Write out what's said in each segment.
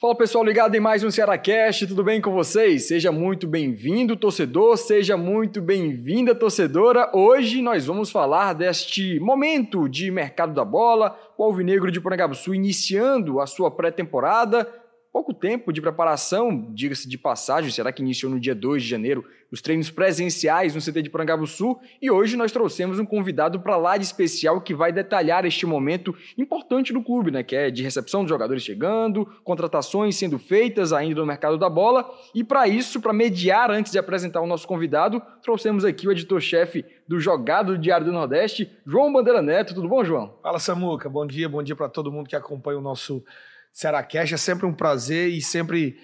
Fala pessoal ligado em mais um Cearacast, tudo bem com vocês? Seja muito bem-vindo, torcedor, seja muito bem-vinda, torcedora. Hoje nós vamos falar deste momento de mercado da bola, o Alvinegro de Porangabuçu iniciando a sua pré-temporada, pouco tempo de preparação, diga-se de passagem, será que iniciou no dia 2 de janeiro os treinos presenciais no CT de Porangabuçu e hoje nós trouxemos um convidado para lá de especial que vai detalhar este momento importante do clube, né, que é de recepção dos jogadores chegando, contratações sendo feitas ainda no mercado da bola e para isso, para mediar antes de apresentar o nosso convidado, trouxemos aqui o editor-chefe do Jogado do Diário do Nordeste, João Bandeira Neto. Tudo bom, João? Fala, Samuca. Bom dia, bom dia para todo mundo que acompanha o nosso Cearacast. É sempre um prazer e sempre,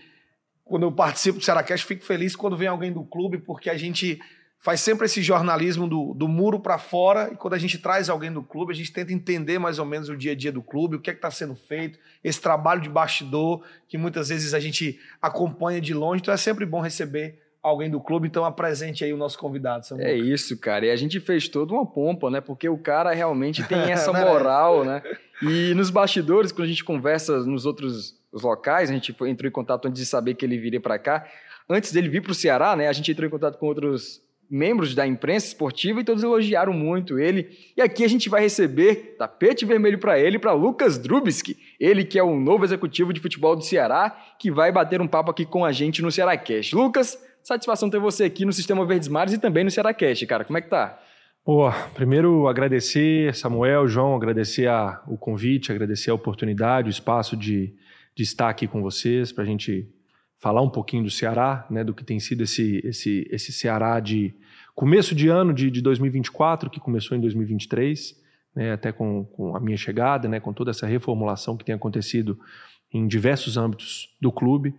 quando eu participo do Cearacast, fico feliz quando vem alguém do clube, porque a gente faz sempre esse jornalismo do, do muro para fora e quando a gente traz alguém do clube, a gente tenta entender mais ou menos o dia a dia do clube, o que é está sendo feito, esse trabalho de bastidor que muitas vezes a gente acompanha de longe. Então é sempre bom receber alguém do clube, então apresente aí o nosso convidado. É isso, cara. E a gente fez toda uma pompa, né? Porque o cara realmente tem essa moral, né? E nos bastidores, quando a gente conversa nos outros locais, a gente entrou em contato antes de saber que ele viria para cá. Antes dele vir para o Ceará, né? A gente entrou em contato com outros membros da imprensa esportiva e todos elogiaram muito ele. E aqui a gente vai receber tapete vermelho para ele, para Lucas Drubski, ele que é o novo executivo de futebol do Ceará, que vai bater um papo aqui com a gente no Ceará Cash. Lucas, Satisfação ter você aqui no Sistema Verdes Mares e também no Cearacast, cara. Como é que tá? Pô, primeiro agradecer, Samuel, João, agradecer a, o convite, agradecer a oportunidade, o espaço de, de estar aqui com vocês, para a gente falar um pouquinho do Ceará, né, do que tem sido esse, esse, esse Ceará de começo de ano de, de 2024, que começou em 2023, né, até com, com a minha chegada, né, com toda essa reformulação que tem acontecido em diversos âmbitos do clube.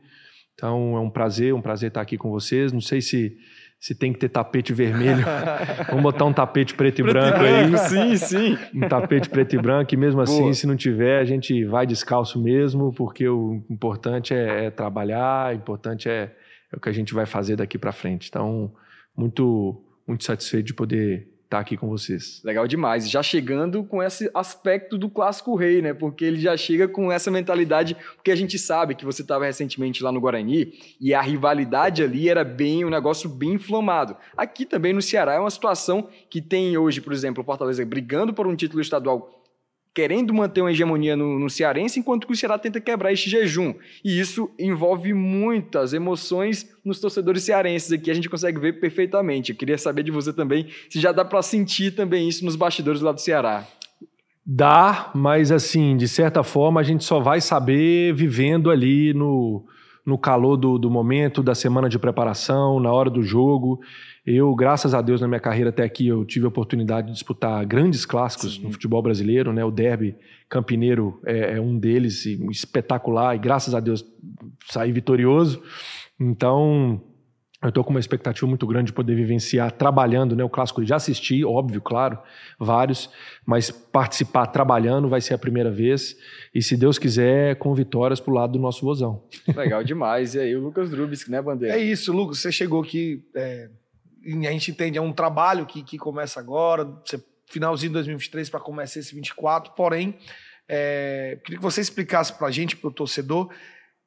Então é um prazer, um prazer estar aqui com vocês. Não sei se se tem que ter tapete vermelho. Vamos botar um tapete preto e preto branco, branco aí. Sim, sim. Um tapete preto e branco. E mesmo assim, Boa. se não tiver, a gente vai descalço mesmo, porque o importante é, é trabalhar, o importante é, é, o que a gente vai fazer daqui para frente. Então, muito, muito satisfeito de poder estar tá aqui com vocês. Legal demais. Já chegando com esse aspecto do clássico rei, né? Porque ele já chega com essa mentalidade, porque a gente sabe que você estava recentemente lá no Guarani e a rivalidade ali era bem um negócio bem inflamado. Aqui também no Ceará é uma situação que tem hoje, por exemplo, o Fortaleza brigando por um título estadual querendo manter uma hegemonia no, no Cearense, enquanto que o Ceará tenta quebrar este jejum. E isso envolve muitas emoções nos torcedores cearenses aqui, a gente consegue ver perfeitamente. Eu queria saber de você também se já dá para sentir também isso nos bastidores lá do Ceará. Dá, mas assim, de certa forma, a gente só vai saber vivendo ali no, no calor do, do momento, da semana de preparação, na hora do jogo. Eu, graças a Deus, na minha carreira até aqui, eu tive a oportunidade de disputar grandes clássicos Sim. no futebol brasileiro, né? O derby campineiro é, é um deles, espetacular, e graças a Deus saí vitorioso. Então, eu estou com uma expectativa muito grande de poder vivenciar trabalhando, né? O clássico já assisti, óbvio, claro, vários, mas participar trabalhando vai ser a primeira vez. E se Deus quiser, com vitórias para o lado do nosso vozão. Legal demais. E aí, o Lucas Drubis, né, Bandeira? É isso, Lucas. Você chegou aqui. É a gente entende, é um trabalho que, que começa agora, finalzinho de 2023 para começar esse 24, porém, é, queria que você explicasse para a gente, para o torcedor,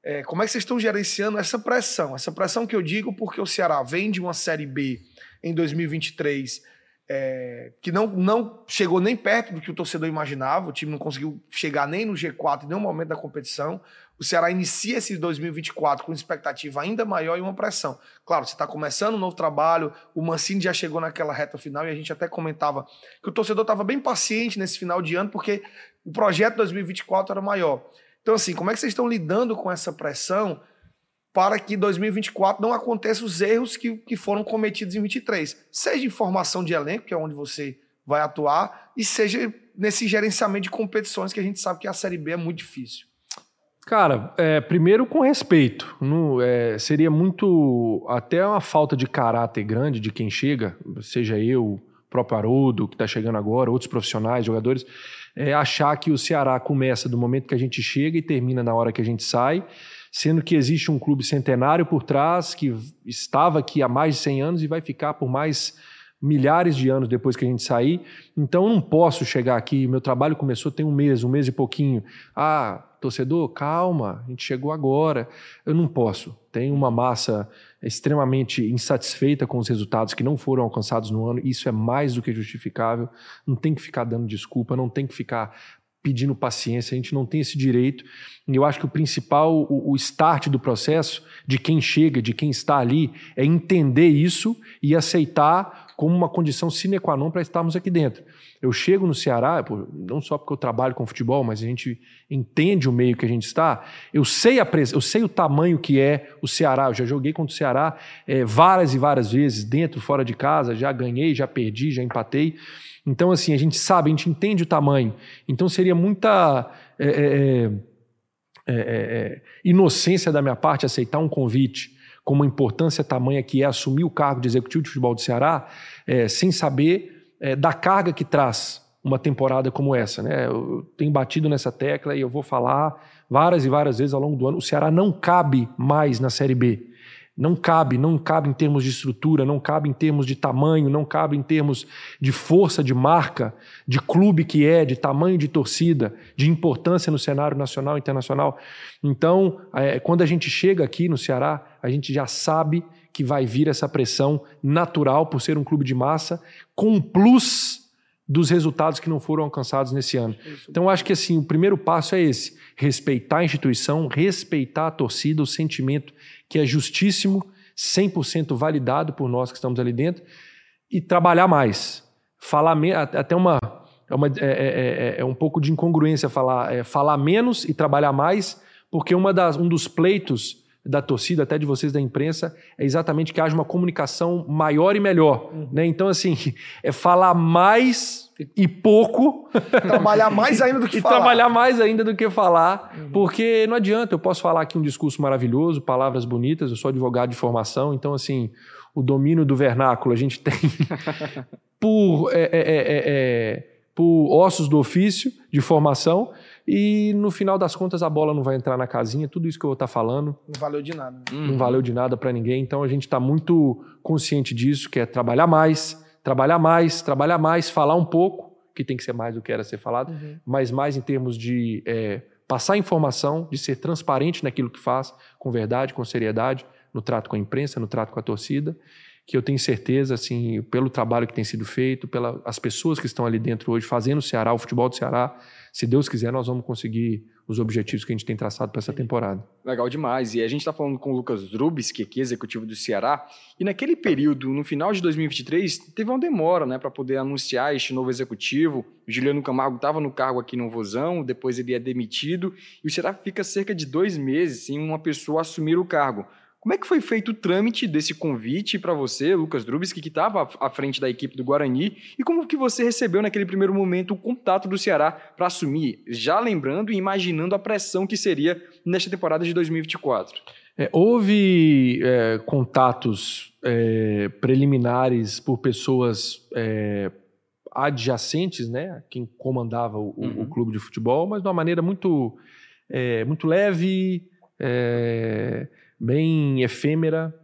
é, como é que vocês estão gerenciando essa pressão? Essa pressão que eu digo porque o Ceará vem de uma Série B em 2023 é, que não, não chegou nem perto do que o torcedor imaginava, o time não conseguiu chegar nem no G4 em nenhum momento da competição. O Ceará inicia esse 2024 com expectativa ainda maior e uma pressão. Claro, você está começando um novo trabalho, o Mancini já chegou naquela reta final e a gente até comentava que o torcedor estava bem paciente nesse final de ano porque o projeto 2024 era maior. Então, assim, como é que vocês estão lidando com essa pressão para que 2024 não aconteçam os erros que, que foram cometidos em 23. Seja em formação de elenco, que é onde você vai atuar, e seja nesse gerenciamento de competições que a gente sabe que a Série B é muito difícil. Cara, é, primeiro com respeito. No, é, seria muito. até uma falta de caráter grande de quem chega, seja eu, o próprio Haroldo, que está chegando agora, outros profissionais, jogadores, é, achar que o Ceará começa do momento que a gente chega e termina na hora que a gente sai sendo que existe um clube centenário por trás que estava aqui há mais de 100 anos e vai ficar por mais milhares de anos depois que a gente sair. Então eu não posso chegar aqui, meu trabalho começou tem um mês, um mês e pouquinho. Ah, torcedor, calma, a gente chegou agora. Eu não posso. Tem uma massa extremamente insatisfeita com os resultados que não foram alcançados no ano. Isso é mais do que justificável. Não tem que ficar dando desculpa, não tem que ficar pedindo paciência, a gente não tem esse direito. E eu acho que o principal, o, o, start do processo, de quem chega, de quem está ali, é entender isso e aceitar como uma condição sine qua non para estarmos aqui dentro. Eu chego no Ceará, não só porque eu trabalho com futebol, mas a gente entende o meio que a gente está. Eu sei, a, eu sei o tamanho que é o Ceará. Eu já joguei contra o Ceará é, várias e várias vezes, dentro, fora de casa. Já ganhei, já perdi, já empatei. Então, assim, a gente sabe, a gente entende o tamanho. Então, seria muita é, é, é, é inocência da minha parte aceitar um convite com uma importância tamanha que é assumir o cargo de executivo de futebol do Ceará, é, sem saber é, da carga que traz uma temporada como essa. Né? Eu tenho batido nessa tecla e eu vou falar várias e várias vezes ao longo do ano: o Ceará não cabe mais na Série B. Não cabe, não cabe em termos de estrutura, não cabe em termos de tamanho, não cabe em termos de força de marca, de clube que é, de tamanho de torcida, de importância no cenário nacional e internacional. Então, é, quando a gente chega aqui no Ceará, a gente já sabe que vai vir essa pressão natural por ser um clube de massa, com um plus dos resultados que não foram alcançados nesse ano. Então, acho que assim, o primeiro passo é esse: respeitar a instituição, respeitar a torcida, o sentimento que é justíssimo, 100% validado por nós que estamos ali dentro, e trabalhar mais. Falar até uma é, uma, é, é, é, é um pouco de incongruência falar, é, falar menos e trabalhar mais, porque uma das, um dos pleitos da torcida, até de vocês da imprensa, é exatamente que haja uma comunicação maior e melhor. Uhum. Né? Então, assim, é falar mais e pouco. Trabalhar mais ainda do que e falar. trabalhar mais ainda do que falar, uhum. porque não adianta, eu posso falar aqui um discurso maravilhoso, palavras bonitas, eu sou advogado de formação, então, assim, o domínio do vernáculo a gente tem por, é, é, é, é, por ossos do ofício de formação, e no final das contas a bola não vai entrar na casinha, tudo isso que eu vou estar falando. Não valeu de nada. Uhum. Não valeu de nada para ninguém. Então a gente está muito consciente disso, que é trabalhar mais, trabalhar mais, trabalhar mais, falar um pouco, que tem que ser mais do que era ser falado, uhum. mas mais em termos de é, passar informação, de ser transparente naquilo que faz, com verdade, com seriedade, no trato com a imprensa, no trato com a torcida que eu tenho certeza, assim, pelo trabalho que tem sido feito, pelas pessoas que estão ali dentro hoje, fazendo o Ceará, o futebol do Ceará, se Deus quiser, nós vamos conseguir os objetivos que a gente tem traçado para essa temporada. Legal demais. E a gente está falando com o Lucas Rubis, que é executivo do Ceará, e naquele período, no final de 2023, teve uma demora né, para poder anunciar este novo executivo. O Juliano Camargo estava no cargo aqui no Vozão, depois ele é demitido, e o Ceará fica cerca de dois meses sem uma pessoa assumir o cargo. Como é que foi feito o trâmite desse convite para você, Lucas Drubski, que estava à frente da equipe do Guarani, e como que você recebeu naquele primeiro momento o contato do Ceará para assumir, já lembrando e imaginando a pressão que seria nesta temporada de 2024? É, houve é, contatos é, preliminares por pessoas é, adjacentes, né, quem comandava o, uhum. o, clube de futebol, mas de uma maneira muito, é, muito leve, é, bem efêmera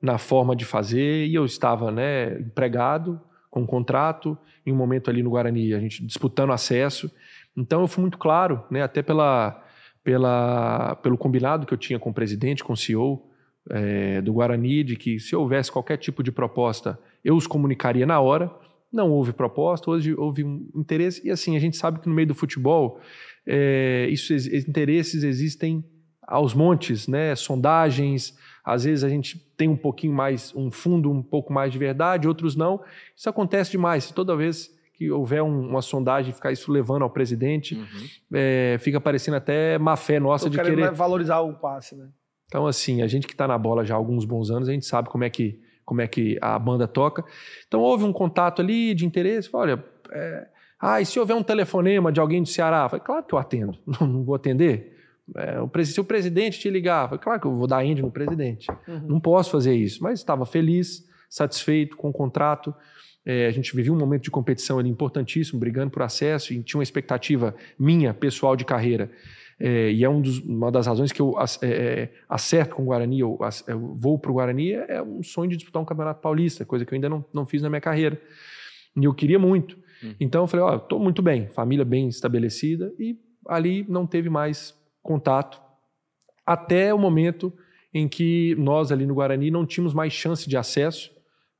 na forma de fazer, e eu estava né, empregado, com um contrato, em um momento ali no Guarani, a gente disputando acesso. Então eu fui muito claro, né, até pela, pela, pelo combinado que eu tinha com o presidente, com o CEO é, do Guarani, de que se houvesse qualquer tipo de proposta, eu os comunicaria na hora. Não houve proposta, hoje houve um interesse, e assim, a gente sabe que no meio do futebol, é, isso, interesses existem aos montes, né? Sondagens, às vezes a gente tem um pouquinho mais, um fundo um pouco mais de verdade, outros não. Isso acontece demais. Toda vez que houver um, uma sondagem, ficar isso levando ao presidente, uhum. é, fica parecendo até má fé nossa Tô de querer valorizar o passe, né? Então assim, a gente que está na bola já há alguns bons anos, a gente sabe como é que como é que a banda toca. Então houve um contato ali de interesse, olha, é, ah, e se houver um telefonema de alguém do Ceará? Falei, claro que eu atendo, não vou atender. É, o, se o presidente te ligar, foi claro que eu vou dar end no presidente. Uhum. Não posso fazer isso, mas estava feliz, satisfeito com o contrato. É, a gente vivia um momento de competição ali importantíssimo, brigando por acesso, e tinha uma expectativa minha, pessoal, de carreira. É, e é um dos, uma das razões que eu é, é, acerto com o Guarani, eu, eu vou para o Guarani, é, é, um sonho de disputar um campeonato paulista, coisa que eu ainda não, não fiz na minha carreira. E eu queria muito. Uhum. Então eu falei: Ó, estou muito bem, família bem estabelecida, e ali não teve mais contato até o momento em que nós ali no Guarani não tínhamos mais chance de acesso.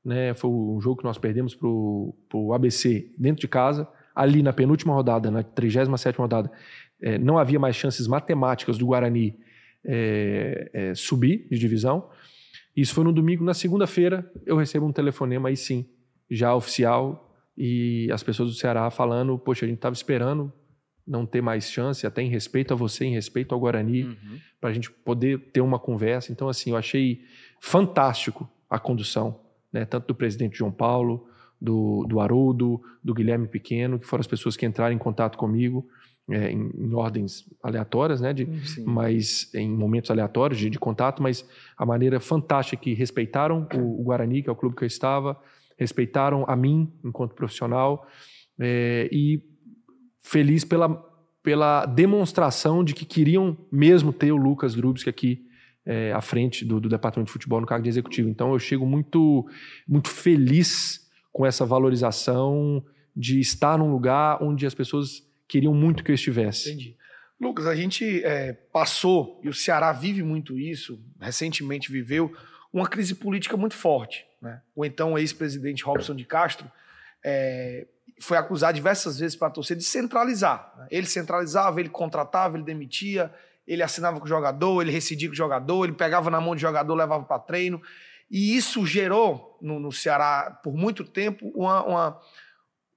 Né? Foi um jogo que nós perdemos para o ABC dentro de casa. Ali na penúltima rodada, na 37 rodada, é, não havia mais chances matemáticas do Guarani é, é, subir de divisão. Isso foi no domingo. Na segunda-feira, eu recebo um telefonema, aí sim, já oficial, e as pessoas do Ceará falando: Poxa, a gente estava esperando não ter mais chance, até em respeito a você, em respeito ao Guarani, uhum. para a gente poder ter uma conversa. Então, assim, eu achei fantástico a condução, né? tanto do presidente João Paulo, do, do Haroldo, do Guilherme Pequeno, que foram as pessoas que entraram em contato comigo. É, em, em, ordens aleatórias, né, de, mas em momentos aleatórios de, de, contato, mas a maneira fantástica que respeitaram o, o, Guarani, que é o clube que eu estava, respeitaram a mim enquanto profissional é, e feliz pela, pela demonstração de que queriam mesmo ter o Lucas Grubski aqui é, à frente do, do, departamento de futebol no cargo de executivo. Então eu chego muito, muito feliz com essa valorização de estar num lugar onde as pessoas queriam muito que eu estivesse. Entendi. Lucas, a gente é, passou, e o Ceará vive muito isso, recentemente viveu, uma crise política muito forte. Né? O então ex-presidente Robson de Castro é, foi acusado diversas vezes para a torcida de centralizar. Né? Ele centralizava, ele contratava, ele demitia, ele assinava com o jogador, ele recidia com o jogador, ele pegava na mão do jogador, levava para treino. E isso gerou no, no Ceará, por muito tempo, uma, uma,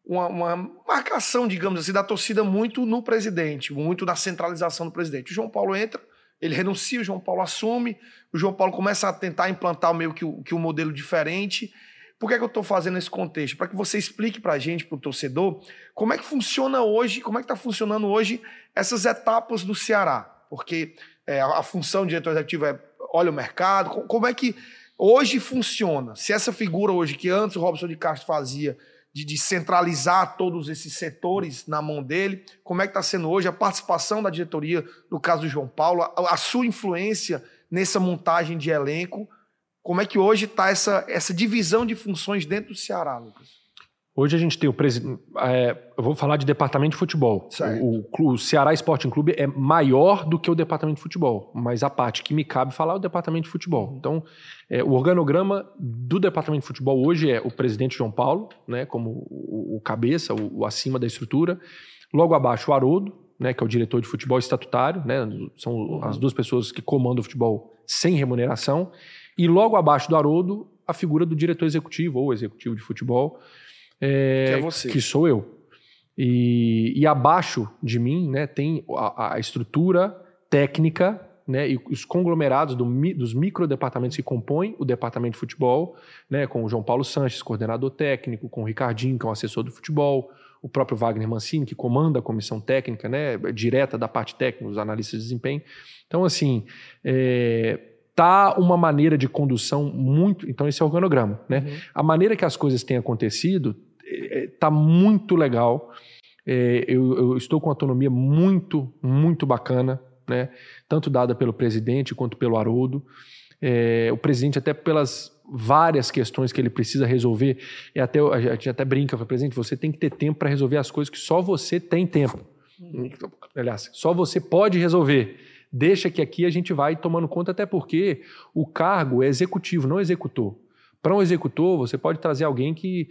uma, uma, marcação, digamos assim, da torcida muito no presidente, muito na centralização do presidente. O João Paulo entra, ele renuncia, o João Paulo assume, o João Paulo começa a tentar implantar meio que que um modelo diferente por que, é que eu estou fazendo esse contexto? Para que você explique para a gente, para o torcedor, como é que funciona hoje, como é que está funcionando hoje essas etapas do Ceará. Porque é, a, função do diretor executivo é olha o mercado, como é que hoje funciona? Se essa figura hoje, que antes o Robson de Castro fazia, de, de centralizar todos esses setores na mão dele, como é que está sendo hoje a participação da diretoria, no caso do João Paulo, a, a sua influência nessa montagem de elenco, como é que hoje está essa, essa divisão de funções dentro do Ceará, Lucas? Hoje a gente tem o presidente. É, eu vou falar de departamento de futebol. O, o, o, Ceará Sporting Clube é maior do que o departamento de futebol, mas a parte que me cabe falar é o departamento de futebol. Uhum. Então, é, o organograma do departamento de futebol hoje é o presidente João Paulo, né, como o, o cabeça, o, acima da estrutura. Logo abaixo, o Haroldo, né, que é o diretor de futebol estatutário, né, são as duas pessoas que comandam o futebol sem remuneração. E logo abaixo do Haroldo, a figura do diretor executivo ou executivo de futebol, é, que é você. Que sou eu. E, e abaixo de mim né, tem a, a estrutura técnica né, e os conglomerados do, dos microdepartamentos que compõem o departamento de futebol, né, com o João Paulo Sanches, coordenador técnico, com o Ricardinho, que é o assessor do futebol, o próprio Wagner Mancini, que comanda a comissão técnica, né, direta da parte técnica, os analistas de desempenho. Então, assim, é, tá uma maneira de condução muito. Então, esse é o organograma. Né? Uhum. A maneira que as coisas têm acontecido está muito legal. É, eu, eu, estou com autonomia muito, muito bacana, né? tanto dada pelo presidente quanto pelo Haroldo. É, o presidente, até pelas várias questões que ele precisa resolver, e até, a gente até brinca, presidente, você tem que ter tempo para resolver as coisas que só você tem tempo. Uhum. Aliás, só você pode resolver deixa que aqui a gente vai tomando conta, até porque o cargo é executivo, não executor. Para um executor, você pode trazer alguém que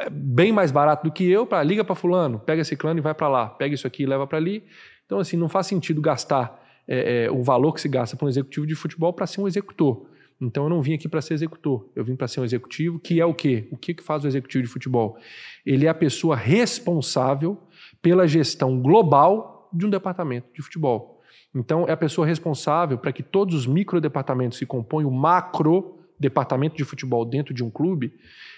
é bem mais barato do que eu, para liga para fulano, pega esse clã e vai para lá, pega isso aqui e leva para ali. Então, assim, não faz sentido gastar é, é, o valor que se gasta para um executivo de futebol para ser um executor. Então eu não vim aqui para ser executor, eu vim para ser um executivo, que é o quê? O que, que faz o executivo de futebol? Ele é a pessoa responsável pela gestão global de um departamento de futebol. Então, é a pessoa responsável para que todos os microdepartamentos que compõem o macro departamento de futebol dentro de um clube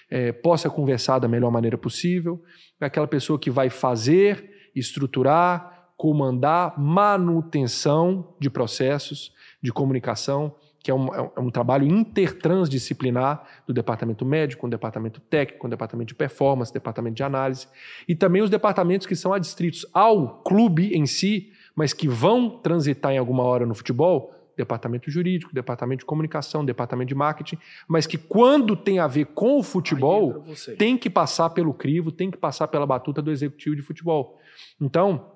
é, possa conversar da melhor maneira possível. É aquela pessoa que vai fazer, estruturar, comandar manutenção de processos de comunicação, que é um, é um, trabalho intertransdisciplinar do departamento médico, com o departamento técnico, com o departamento de performance, departamento de análise, e também os departamentos que são adstritos ao clube em si, mas que vão transitar em alguma hora no futebol, departamento jurídico, departamento de comunicação, departamento de marketing, mas que quando tem a ver com o futebol, tem que passar pelo crivo, tem que passar pela batuta do executivo de futebol. Então,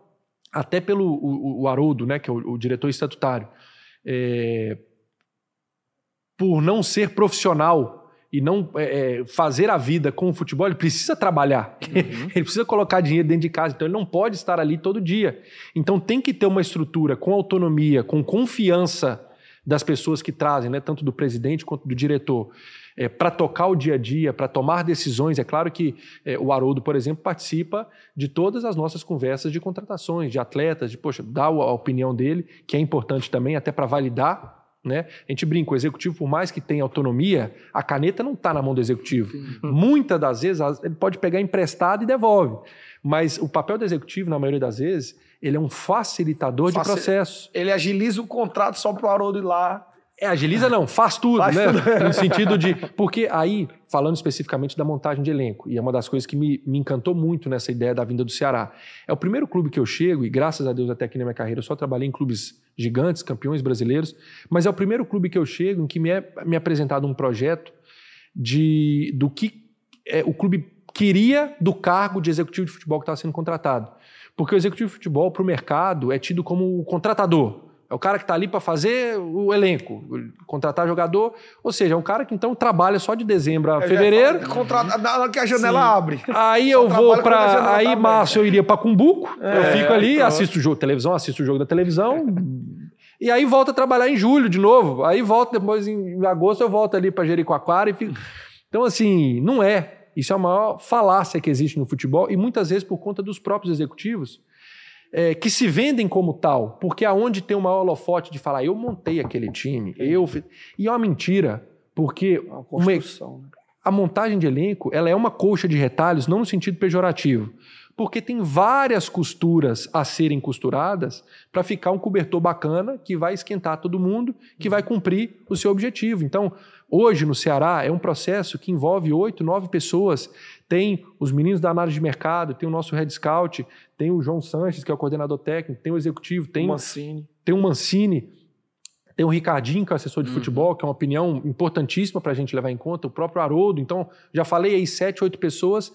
até pelo o, o Haroldo, né, que é o, o diretor estatutário, é, por não ser profissional e não é, é fazer a vida com o futebol, ele precisa trabalhar, uhum. ele precisa colocar dinheiro dentro de casa, então ele não pode estar ali todo dia. Então tem que ter uma estrutura com autonomia, com confiança das pessoas que trazem, né, tanto do presidente quanto do diretor, é, para tocar o dia a dia, para tomar decisões. É claro que é, o Haroldo, por exemplo, participa de todas as nossas conversas de contratações, de atletas, de, poxa, dá a opinião dele, que é importante também, até para validar né? A gente brinca, o executivo, por mais que tenha autonomia, a caneta não está na mão do executivo. Muitas das vezes ele pode pegar emprestado e devolve. Mas o papel do executivo, na maioria das vezes, ele é um facilitador Facil... de processo. Ele agiliza o contrato só para o Haroldo ir lá é, agiliza não, faz tudo, faz né? Tudo. No sentido de. Porque aí, falando especificamente da montagem de elenco, e é uma das coisas que me, me encantou muito nessa ideia da vinda do Ceará. É o primeiro clube que eu chego, e graças a Deus até aqui na minha carreira eu só trabalhei em clubes gigantes, campeões brasileiros, mas é o primeiro clube que eu chego em que me é me é apresentado um projeto de do que é, o clube queria do cargo de executivo de futebol que estava sendo contratado. Porque o executivo de futebol, para o mercado, é tido como o contratador. É o cara que está ali para fazer o elenco, contratar jogador. Ou seja, é um cara que então trabalha só de dezembro a eu fevereiro. Contrata, na que a janela Sim. abre. Aí eu vou para. Aí, tá março, eu iria para Cumbuco. É, eu fico ali, pronto. assisto o jogo televisão, assisto o jogo da televisão. e aí volto a trabalhar em julho de novo. Aí volto depois em agosto, eu volto ali para Jericoacoara e fico. Então, assim, não é. Isso é a maior falácia que existe no futebol e muitas vezes por conta dos próprios executivos é, que se vendem como tal, porque aonde tem o maior holofote de falar, eu montei aquele time, eu fiz... E é uma mentira, porque é uma uma... Né? a montagem de elenco ela é uma colcha de retalhos, não no sentido pejorativo, porque tem várias costuras a serem costuradas para ficar um cobertor bacana que vai esquentar todo mundo, que vai cumprir o seu objetivo. Então, hoje no Ceará é um processo que envolve oito, nove pessoas tem os meninos da análise de mercado, tem o nosso Red Scout, tem o João Sanches, que é o coordenador técnico, tem o executivo, tem o Mancini, tem o Mancini, tem o Ricardinho, que é o assessor de uhum. futebol, que é uma opinião importantíssima para a gente levar em conta, o próprio Haroldo. Então, já falei aí sete, oito pessoas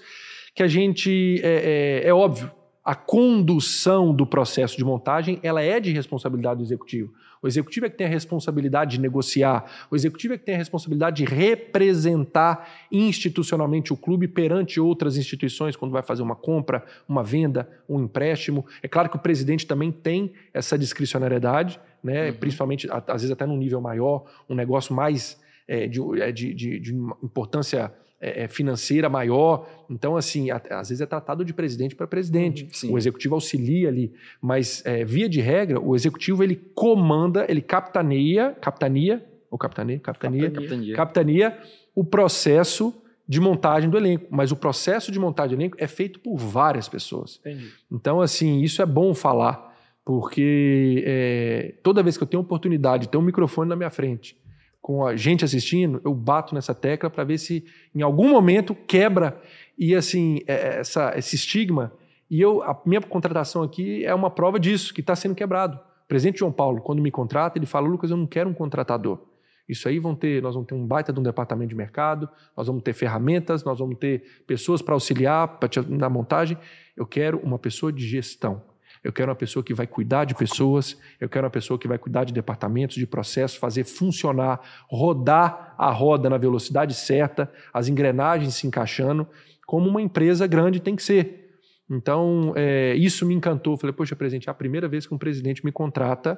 que a gente, é, é, é óbvio, a condução do processo de montagem ela é de responsabilidade do executivo. O executivo é que tem a responsabilidade de negociar, o executivo é que tem a responsabilidade de representar institucionalmente o clube perante outras instituições quando vai fazer uma compra, uma venda, um empréstimo. É claro que o presidente também tem essa discricionariedade, né? Uhum. principalmente, às vezes até num nível maior, um negócio mais é, de, é, de, de, de importância é, é, financeira maior. Então, assim, às vezes é tratado de presidente para presidente. Uhum, sim. O executivo auxilia ali. Mas, é, via de regra, o executivo ele comanda, ele capitaneia, capitania, ou capitania, capitania, capitania, capitania o processo de montagem do elenco. Mas o processo de montagem do elenco é feito por várias pessoas. Entendi. Então, assim, isso é bom falar, porque é, toda vez que eu tenho oportunidade de ter um microfone na minha frente com a gente assistindo, eu bato nessa tecla para ver se em algum momento quebra e assim é, é, essa, esse estigma. E eu, a minha contratação aqui é uma prova disso, que está sendo quebrado. O presidente João Paulo, quando me contrata, ele fala: Lucas, eu não quero um contratador. Isso aí vão ter, nós vamos ter um baita de um departamento de mercado, nós vamos ter ferramentas, nós vamos ter pessoas para auxiliar na montagem. Eu quero uma pessoa de gestão. Eu quero uma pessoa que vai cuidar de pessoas, eu quero uma pessoa que vai cuidar de departamentos, de processos, fazer funcionar, rodar a roda na velocidade certa, as engrenagens se encaixando, como uma empresa grande tem que ser. Então, é, isso me encantou. Falei, poxa, presidente, é a primeira vez que um presidente me contrata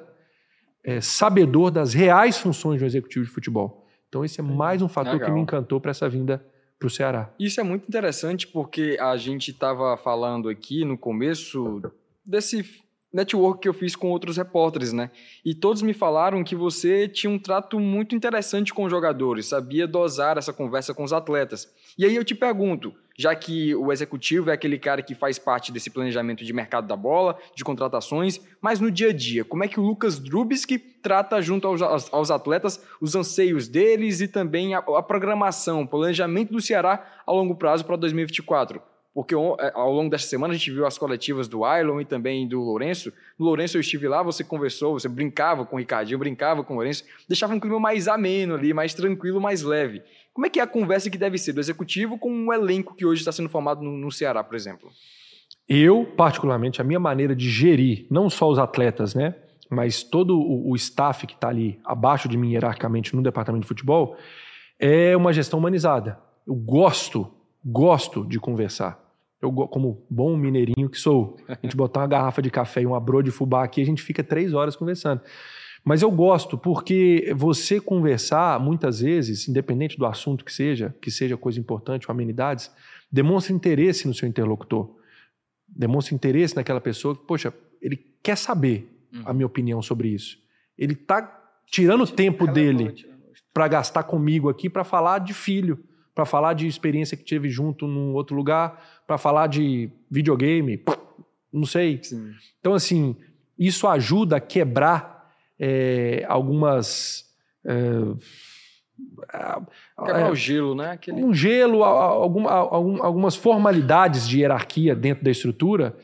é, sabedor das reais funções de um executivo de futebol. Então, esse é mais um fator Legal. que me encantou para essa vinda para o Ceará. Isso é muito interessante porque a gente estava falando aqui no começo desse network que eu fiz com outros repórteres, né? E todos me falaram que você tinha um trato muito interessante com os jogadores, sabia dosar essa conversa com os atletas. E aí eu te pergunto, já que o executivo é aquele cara que faz parte desse planejamento de mercado da bola, de contratações, mas no dia a dia, como é que o Lucas Drubski trata junto aos, aos atletas os anseios deles e também a, a programação, o planejamento do Ceará a longo prazo para 2024? Porque é, ao longo desta semana a gente viu as coletivas do Ailon e também do Lourenço. No Lourenço eu estive lá, você conversou, você brincava com o Ricardinho, brincava com o Lourenço, deixava um clima mais ameno ali, mais tranquilo, mais leve. Como é que é a conversa que deve ser do executivo com um elenco que hoje está sendo formado no, no Ceará, por exemplo? Eu, particularmente, a minha maneira de gerir, não só os atletas, né? Mas todo o, o staff que está ali abaixo de mim hierarquicamente no departamento de futebol, é uma gestão humanizada. Eu gosto, gosto de conversar. Eu, como bom mineirinho que sou, a gente botar uma garrafa de café e uma bro de fubá aqui, a gente fica três horas conversando. Mas eu gosto porque você conversar, muitas vezes, independente do assunto que seja, que seja coisa importante ou amenidades, demonstra interesse no seu interlocutor. Demonstra interesse naquela pessoa que, poxa, ele quer saber uhum. a minha opinião sobre isso. Ele está tirando o tempo dele né, para gastar comigo aqui para falar de filho, para falar de experiência que teve junto num outro lugar, para falar de videogame, não sei. Sim. Então, assim, isso ajuda a quebrar é, algumas. É, Quebrar é, o gelo, né? Aquele... Um gelo, alguma, algumas formalidades de hierarquia dentro da estrutura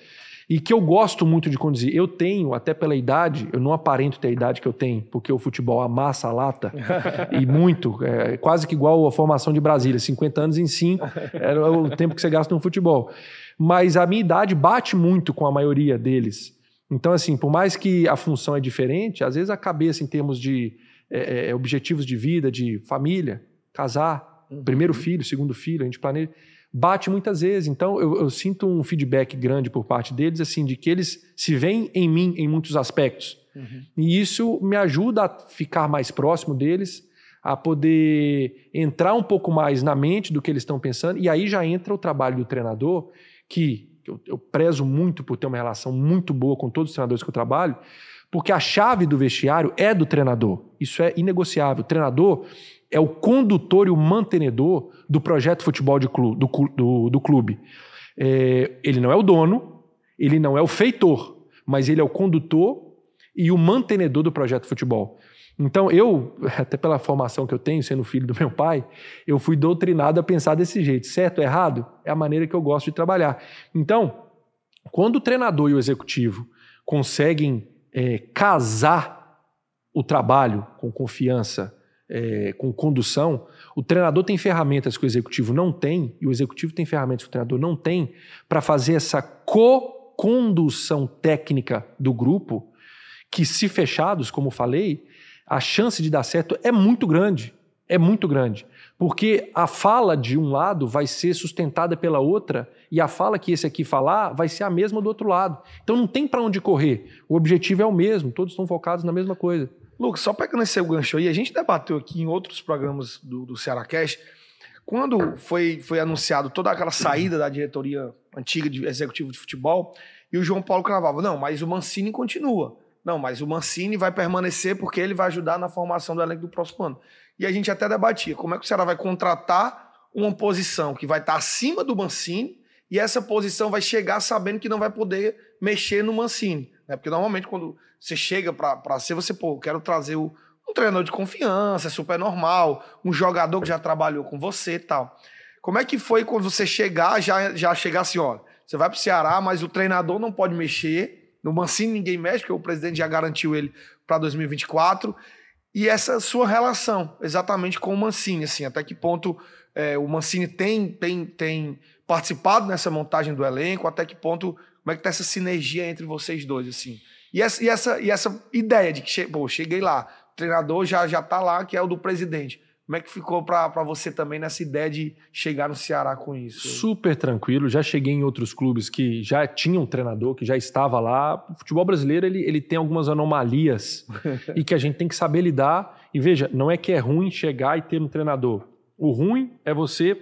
e que eu gosto muito de conduzir. Eu tenho, até pela idade, eu não aparento ter a idade que eu tenho, porque o futebol amassa a lata, e muito, é, quase que igual a formação de Brasília, 50 anos em 5 era o tempo que você gasta no futebol. Mas a minha idade bate muito com a maioria deles. Então, assim, por mais que a função é diferente, às vezes a cabeça em termos de é, é, objetivos de vida, de família, casar, uhum. primeiro filho, segundo filho, a gente planeja bate muitas vezes. Então, eu, eu, sinto um feedback grande por parte deles, assim, de que eles se veem em mim em muitos aspectos. Uhum. E isso me ajuda a ficar mais próximo deles, a poder entrar um pouco mais na mente do que eles estão pensando. E aí já entra o trabalho do treinador, que eu, eu prezo muito por ter uma relação muito boa com todos os treinadores que eu trabalho, porque a chave do vestiário é do treinador. Isso é inegociável. O treinador é o condutor e o mantenedor do projeto futebol clube, do, do, do, clube. É, ele não é o dono, ele não é o feitor, mas ele é o condutor e o mantenedor do projeto futebol. Então, eu, até pela formação que eu tenho, sendo filho do meu pai, eu fui doutrinado a pensar desse jeito. Certo errado? É a maneira que eu gosto de trabalhar. Então, quando o treinador e o executivo conseguem é, casar o trabalho com confiança, é, com condução, o treinador tem ferramentas que o executivo não tem, e o executivo tem ferramentas que o treinador não tem, para fazer essa co-condução técnica do grupo, que, se fechados, como falei, a chance de dar certo é muito grande. É muito grande. Porque a fala de um lado vai ser sustentada pela outra, e a fala que esse aqui falar vai ser a mesma do outro lado. Então não tem para onde correr. O objetivo é o mesmo, todos estão focados na mesma coisa. Lucas, só pegando esse seu gancho aí, a gente debateu aqui em outros programas do, do Ceará Cash, quando foi, foi anunciado toda aquela saída da diretoria antiga de executivo de futebol, e o João Paulo cravava, não, mas o Mancini continua. Não, mas o Mancini vai permanecer porque ele vai ajudar na formação do elenco do próximo ano. E a gente até debatia como é que o Ceará vai contratar uma posição que vai estar acima do Mancini e essa posição vai chegar sabendo que não vai poder mexer no Mancini. Né? Porque normalmente quando você chega para ser, você, pô, quero trazer o, um treinador de confiança, é super normal, um jogador que já trabalhou com você e tal. Como é que foi quando você chegar, já, já chegar assim, ó, você vai para o Ceará, mas o treinador não pode mexer, no Mancini ninguém mexe, porque o presidente já garantiu ele para 2024, e essa sua relação exatamente com o Mancini, assim, até que ponto é, o Mancini tem, tem, tem participado nessa montagem do elenco, até que ponto como é que tá essa sinergia entre vocês dois, assim? E essa, e essa, e essa ideia de que, che pô, cheguei lá, o treinador já, já tá lá, que é o do presidente. Como é que ficou para você também nessa ideia de chegar no Ceará com isso? Super tranquilo. Já cheguei em outros clubes que já tinham um treinador, que já estava lá. O futebol brasileiro ele, ele tem algumas anomalias e que a gente tem que saber lidar. E veja, não é que é ruim chegar e ter um treinador. O ruim é você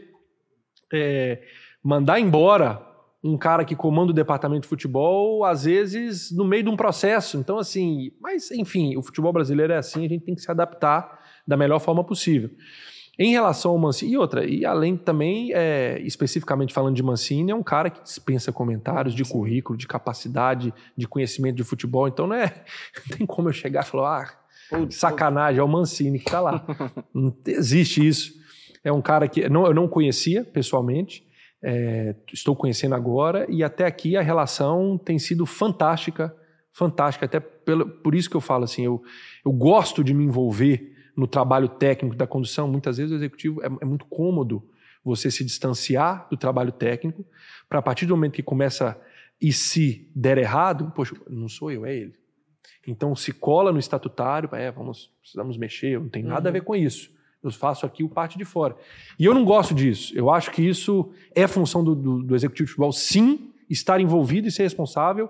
é, mandar embora um cara que comanda o departamento de futebol, às vezes no meio de um processo. Então, assim, mas enfim, o futebol brasileiro é assim, a gente tem que se adaptar da melhor forma possível. Em relação ao Mancini, e outra, e além também, é, especificamente falando de Mancini, é um cara que dispensa comentários de currículo, de capacidade, de conhecimento de futebol. Então, não, é, não tem como eu chegar e falar, ah, sacanagem, é o Mancini que está lá. não existe isso. É um cara que não, eu não conhecia pessoalmente, é, estou conhecendo agora e até aqui a relação tem sido fantástica, fantástica. Até pelo, por isso que eu falo assim, eu, eu gosto de me envolver no trabalho técnico da condução. Muitas vezes o executivo é, é muito cômodo você se distanciar do trabalho técnico para a partir do momento que começa E se der errado, poxa, não sou eu, é ele. Então se cola no estatutário, é, vamos, precisamos mexer, não tem nada a ver com isso. Eu faço aqui o parte de fora. E eu não gosto disso. Eu acho que isso é função do, do, do executivo de futebol, sim, estar envolvido e ser responsável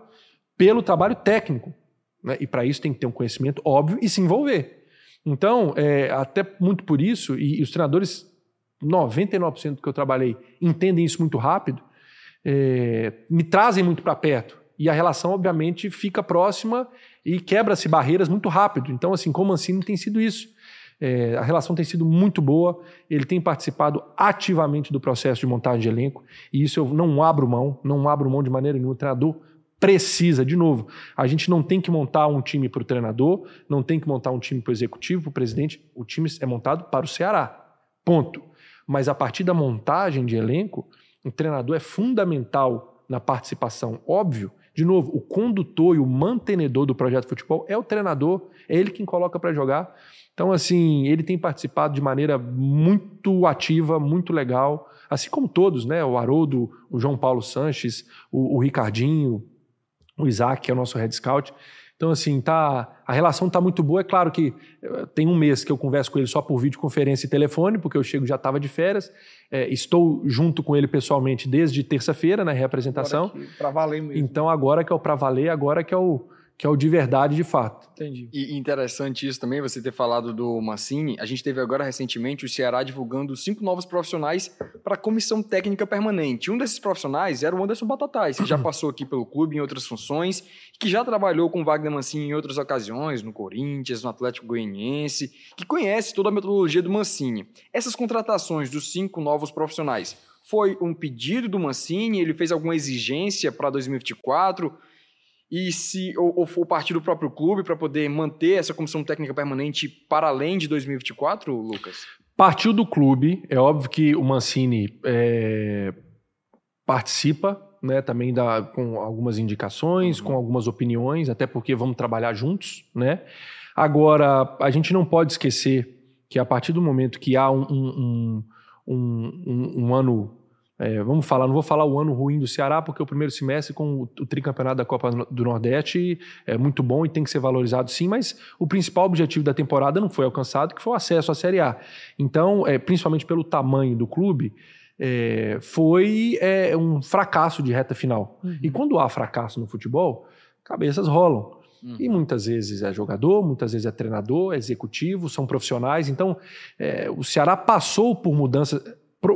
pelo trabalho técnico. Né? E para isso tem que ter um conhecimento óbvio e se envolver. Então, é, até muito por isso, e, e os treinadores, 99% que eu trabalhei, entendem isso muito rápido, é, me trazem muito para perto. E a relação, obviamente, fica próxima e quebra-se barreiras muito rápido. Então, assim, como o Mancini tem sido isso. É, a relação tem sido muito boa, ele tem participado ativamente do processo de montagem de elenco, e isso eu não abro mão, não abro mão de maneira nenhuma. O treinador precisa, de novo, a gente não tem que montar um time para o treinador, não tem que montar um time para o executivo, para o presidente, o time é montado para o Ceará. Ponto. Mas a partir da montagem de elenco, o treinador é fundamental na participação, óbvio. De novo, o condutor e o mantenedor do projeto de futebol é o treinador, é ele quem coloca para jogar. Então, assim, ele tem participado de maneira muito ativa, muito legal, assim como todos, né? O Haroldo, o João Paulo Sanches, o, o Ricardinho, o Isaac, que é o nosso head scout. Então, assim, tá, a relação está muito boa. É claro que eh, tem um mês que eu converso com ele só por videoconferência e telefone, porque eu chego já estava de férias. É, estou junto com ele pessoalmente desde terça-feira na reapresentação. Para valer mesmo. Então, agora que é o para valer, agora que é o, que é o de verdade de fato. Entendi. E interessante isso também, você ter falado do Mancini. A gente teve agora recentemente o Ceará divulgando cinco novos profissionais para a comissão técnica permanente. Um desses profissionais era o Anderson Batatais, que já passou aqui pelo clube em outras funções, que já trabalhou com o Wagner Mancini em outras ocasiões, no Corinthians, no Atlético Goianiense, que conhece toda a metodologia do Mancini. Essas contratações dos cinco novos profissionais foi um pedido do Mancini? Ele fez alguma exigência para 2024? E se ou, ou for partir do próprio clube para poder manter essa comissão técnica permanente para além de 2024, Lucas? Partiu do clube, é óbvio que o Mancini é, participa, né, também dá com algumas indicações, uhum. com algumas opiniões, até porque vamos trabalhar juntos, né? Agora, a gente não pode esquecer que a partir do momento que há um, um, um, um, um ano é, vamos falar, não vou falar o ano ruim do Ceará, porque o primeiro semestre com o, o tricampeonato da Copa do Nordeste é muito bom e tem que ser valorizado sim, mas o principal objetivo da temporada não foi alcançado, que foi o acesso à Série A. Então, é, principalmente pelo tamanho do clube, é, foi é, um fracasso de reta final. Uhum. E quando há fracasso no futebol, cabeças rolam. Uhum. E muitas vezes é jogador, muitas vezes é treinador, é executivo, são profissionais. Então, é, o Ceará passou por mudanças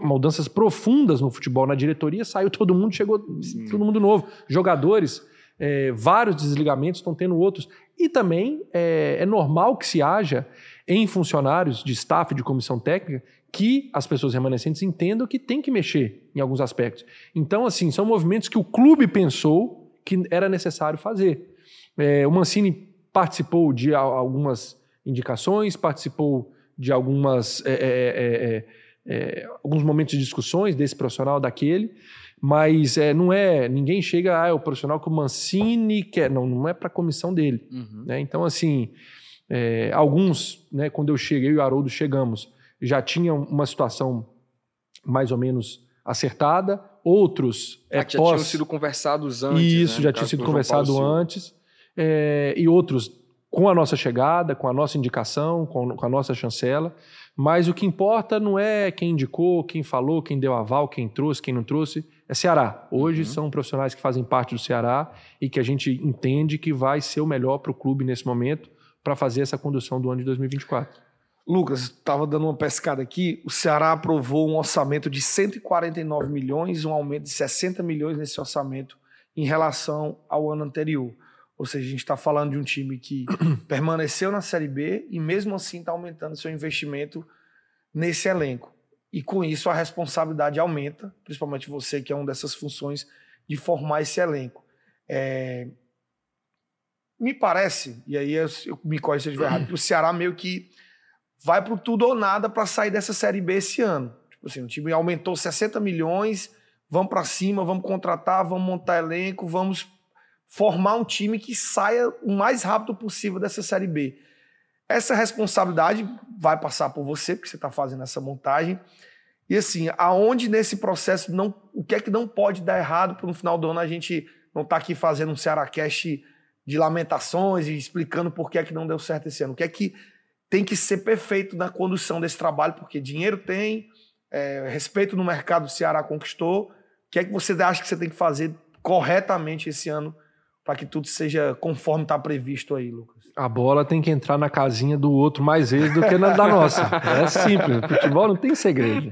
mudanças profundas no futebol, na diretoria, saiu todo mundo, chegou Sim. todo mundo novo. Jogadores, é, vários desligamentos, estão tendo outros. E também é, é, normal que se haja em funcionários de staff, de comissão técnica, que as pessoas remanescentes entendam que tem que mexer em alguns aspectos. Então, assim, são movimentos que o clube pensou que era necessário fazer. É, o Mancini participou de algumas indicações, participou de algumas é, é, é alguns momentos de discussões desse profissional, daquele, mas é, não é. Ninguém chega, ah, é o profissional que o Mancini quer. Não, não é para a comissão dele. Uhum. Né? Então, assim, é, alguns, né, quando eu cheguei, eu e o Haroldo chegamos, já tinham uma situação mais ou menos acertada, outros é, ah, já pós... tinham sido conversados antes. Isso, né? já tinha sido conversado antes. É, e outros com a nossa chegada, com a nossa indicação, com, com a nossa chancela. Mas o que importa não é quem indicou, quem falou, quem deu aval, quem trouxe, quem não trouxe. É Ceará. Hoje uhum. são profissionais que fazem parte do Ceará e que a gente entende que vai ser o melhor para o clube nesse momento para fazer essa condução do ano de 2024. Lucas, estava dando uma pescada aqui. O Ceará aprovou um orçamento de 149 milhões, um aumento de 60 milhões nesse orçamento em relação ao ano anterior. Ou seja, a gente está falando de um time que permaneceu na Série B e mesmo assim está aumentando seu investimento nesse elenco. E com isso a responsabilidade aumenta, principalmente você que é uma dessas funções de formar esse elenco. É... Me parece, e aí eu, eu me corre se eu estiver errado, que o Ceará meio que vai para tudo ou nada para sair dessa Série B esse ano. Tipo assim, o time aumentou 60 milhões, vamos para cima, vamos contratar, vamos montar elenco, vamos formar um time que saia o mais rápido possível dessa Série B. Essa responsabilidade vai passar por você, porque você está fazendo essa montagem. E assim, aonde nesse processo não, o que é que não pode dar errado para no final do ano a gente não está aqui fazendo um Cearacast de lamentações e explicando por que é que não deu certo esse ano. O que é que tem que ser perfeito na condução desse trabalho, porque dinheiro tem, é, respeito no mercado o Ceará conquistou. O que é que você acha que você tem que fazer corretamente esse ano para que tudo seja conforme está previsto aí, Lucas? A bola tem que entrar na casinha do outro mais vezes do que na da nossa. É simples. Futebol não tem segredo.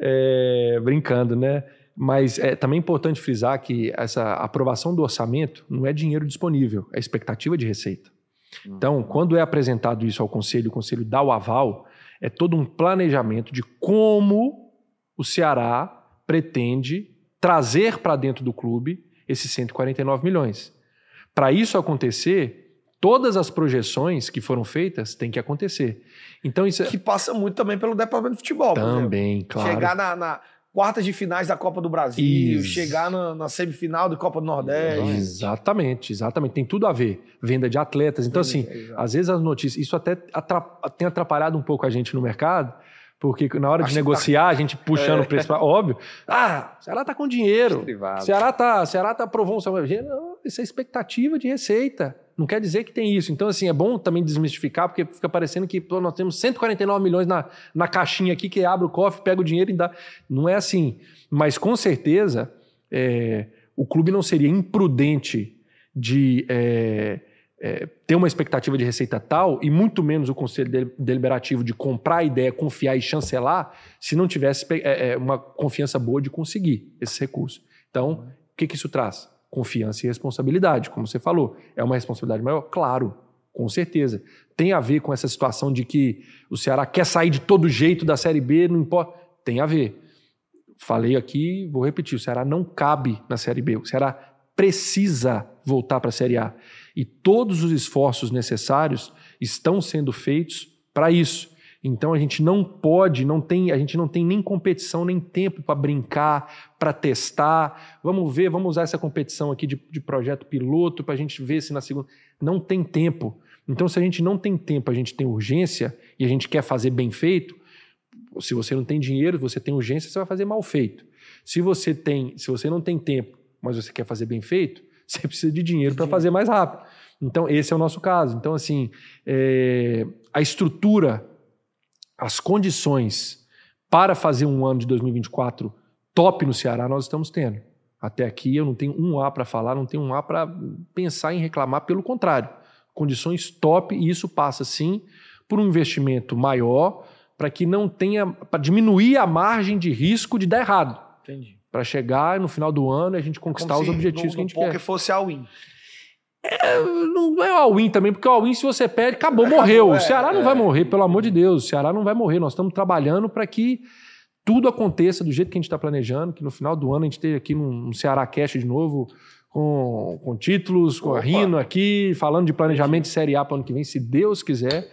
É, brincando, né? Mas é também importante frisar que essa aprovação do orçamento não é dinheiro disponível, é expectativa de receita. Então, quando é apresentado isso ao conselho, o conselho dá o aval, é todo um planejamento de como o Ceará pretende trazer para dentro do clube esses 149 milhões. Para isso acontecer, todas as projeções que foram feitas têm que acontecer. Então isso é... que passa muito também pelo departamento de futebol. Também, claro. Chegar na, na quartas de finais da Copa do Brasil, Isso. chegar na, na, semifinal da Copa do Nordeste. Exatamente, exatamente. Tem tudo a ver. Venda de atletas. Então, assim, é, às vezes as notícias. Isso até tem atrapalhado um pouco a gente no mercado. Porque na hora de Acho negociar, tá... a gente puxando é. o preço, óbvio. Ah, o Ceará tá com dinheiro. Ceará tá, Ceará tá aprovou um Isso é expectativa de receita. Não quer dizer que tem isso. Então, assim, é bom também desmistificar, porque fica parecendo que pô, nós temos 149 milhões na, na caixinha aqui, que abre o cofre, pega o dinheiro e dá. Não é assim. Mas, com certeza, é, o clube não seria imprudente de é, é, ter uma expectativa de receita tal, e muito menos o Conselho Deliberativo de comprar a ideia, confiar e chancelar, se não tivesse é, é, uma confiança boa de conseguir esse recurso. Então, o que, que isso traz? Confiança e responsabilidade, como você falou. É uma responsabilidade maior? Claro, com certeza. Tem a ver com essa situação de que o Ceará quer sair de todo jeito da Série B, não importa. Tem a ver. Falei aqui, vou repetir: o Ceará não cabe na Série B. O Ceará precisa voltar para a Série A. E todos os esforços necessários estão sendo feitos para isso. Então a gente não pode, não tem, a gente não tem nem competição, nem tempo para brincar, para testar. Vamos ver, vamos usar essa competição aqui de, de projeto piloto para a gente ver se na segunda. Não tem tempo. Então, se a gente não tem tempo, a gente tem urgência e a gente quer fazer bem feito, se você não tem dinheiro, você tem urgência, você vai fazer mal feito. Se você tem, se você não tem tempo, mas você quer fazer bem feito, você precisa de dinheiro para fazer mais rápido. Então, esse é o nosso caso. Então, assim, é, a estrutura as condições para fazer um ano de 2024 top no Ceará nós estamos tendo. Até aqui eu não tenho um A para falar, não tenho um A para pensar em reclamar, pelo contrário. Condições top e isso passa sim por um investimento maior para que não tenha para diminuir a margem de risco de dar errado. Entendi. Para chegar no final do ano e a gente conquistar Como os objetivos no, que a gente quer. que fosse a win. É, não é o all-in também, porque o all-in, se você perde, acabou, morreu. o Ceará não é, vai morrer, pelo amor de Deus. O Ceará não vai morrer. Nós estamos trabalhando para que tudo aconteça do jeito que a gente está planejando, que no final do ano a gente esteja aqui num Ceará Cash de novo, com, com títulos, com a Rino aqui, falando de planejamento de Série A para o ano que vem, se Deus quiser.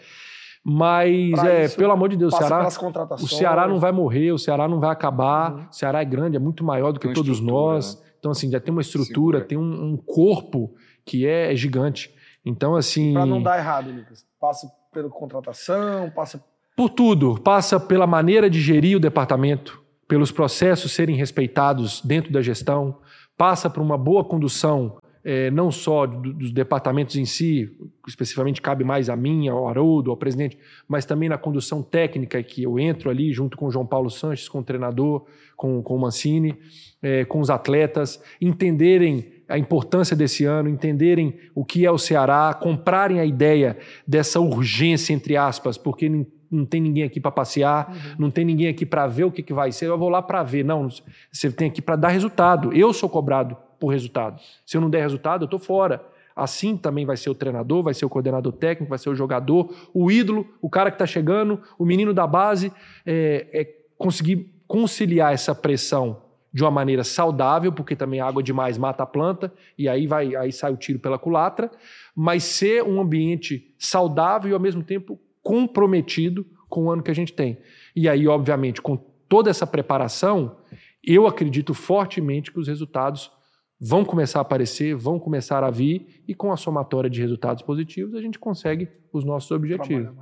Mas, é, pelo amor de Deus, o Ceará, o Ceará não vai morrer, o Ceará não vai acabar. Uhum. O Ceará é grande, é muito maior do que todos nós. Né? Então, assim, já tem uma estrutura, Segura. tem um, um corpo que é gigante. Então, assim. Para não dar errado, Lucas. Passa pela contratação, passa. Por tudo. Passa pela maneira de gerir o departamento, pelos processos serem respeitados dentro da gestão, passa por uma boa condução, é, não só do, dos departamentos em si, especificamente cabe mais a mim, ao Haroldo, ao presidente, mas também na condução técnica, que eu entro ali junto com o João Paulo Sanches, com o treinador, com, com o Mancini, é, com os atletas, entenderem a importância desse ano, entenderem o que é o Ceará, comprarem a ideia dessa urgência, entre aspas, porque não tem ninguém aqui para passear, uhum. não tem ninguém aqui para ver o que, que vai ser, eu vou lá para ver. Não, você tem aqui para dar resultado. Eu sou cobrado por resultado. Se eu não der resultado, eu estou fora. Assim também vai ser o treinador, vai ser o coordenador técnico, vai ser o jogador, o ídolo, o cara que está chegando, o menino da base, é, é conseguir conciliar essa pressão de uma maneira saudável, porque também água demais mata a planta, e aí vai aí sai o tiro pela culatra, mas ser um ambiente saudável e ao mesmo tempo comprometido com o ano que a gente tem. E aí, obviamente, com toda essa preparação, eu acredito fortemente que os resultados vão começar a aparecer, vão começar a vir, e com a somatória de resultados positivos, a gente consegue os nossos objetivos.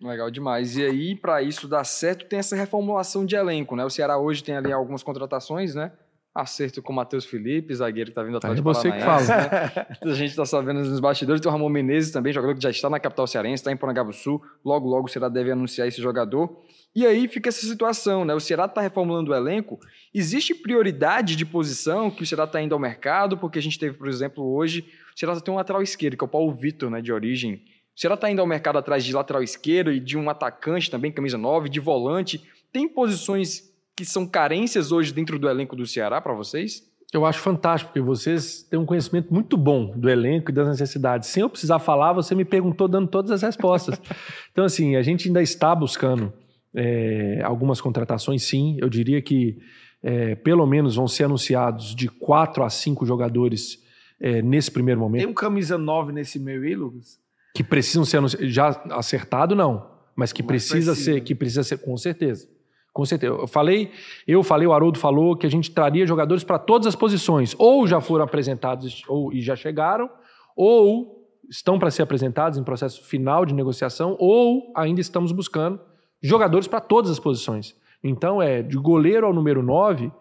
Legal demais. E aí, para isso dar certo, tem essa reformulação de elenco, né? O Ceará hoje tem ali algumas contratações, né? Acerto com o Matheus Felipe, zagueiro que tá vindo atrás É de você que fala. né? A gente tá sabendo nos bastidores. Tem o Ramon Menezes também, jogador que já está na capital cearense, está em Sul. Logo, logo o Ceará deve anunciar esse jogador. E aí fica essa situação, né? O Ceará está reformulando o elenco. Existe prioridade de posição que o Ceará está indo ao mercado? Porque a gente teve, por exemplo, hoje, o Ceará tem um lateral esquerdo, que é o Paulo Vitor, né, de origem. O Ceará está indo ao mercado atrás de lateral esquerdo e de um atacante também, camisa 9, de volante. Tem posições que são carências hoje dentro do elenco do Ceará para vocês? Eu acho fantástico, porque vocês têm um conhecimento muito bom do elenco e das necessidades. Sem eu precisar falar, você me perguntou dando todas as respostas. então, assim, a gente ainda está buscando é, algumas contratações, sim. Eu diria que é, pelo menos vão ser anunciados de quatro a cinco jogadores é, nesse primeiro momento. Tem um camisa 9 nesse meio aí, Lucas? Que precisam ser anunciados. Já acertado, não. Mas que Mas precisa, precisa. ser, que precisa ser, com certeza. Com certeza. Eu falei, eu falei, o Haroldo falou que a gente traria jogadores para todas as posições. Ou já foram apresentados ou, e já chegaram, ou estão para ser apresentados em processo final de negociação, ou ainda estamos buscando jogadores para todas as posições. Então, é de goleiro ao número 9,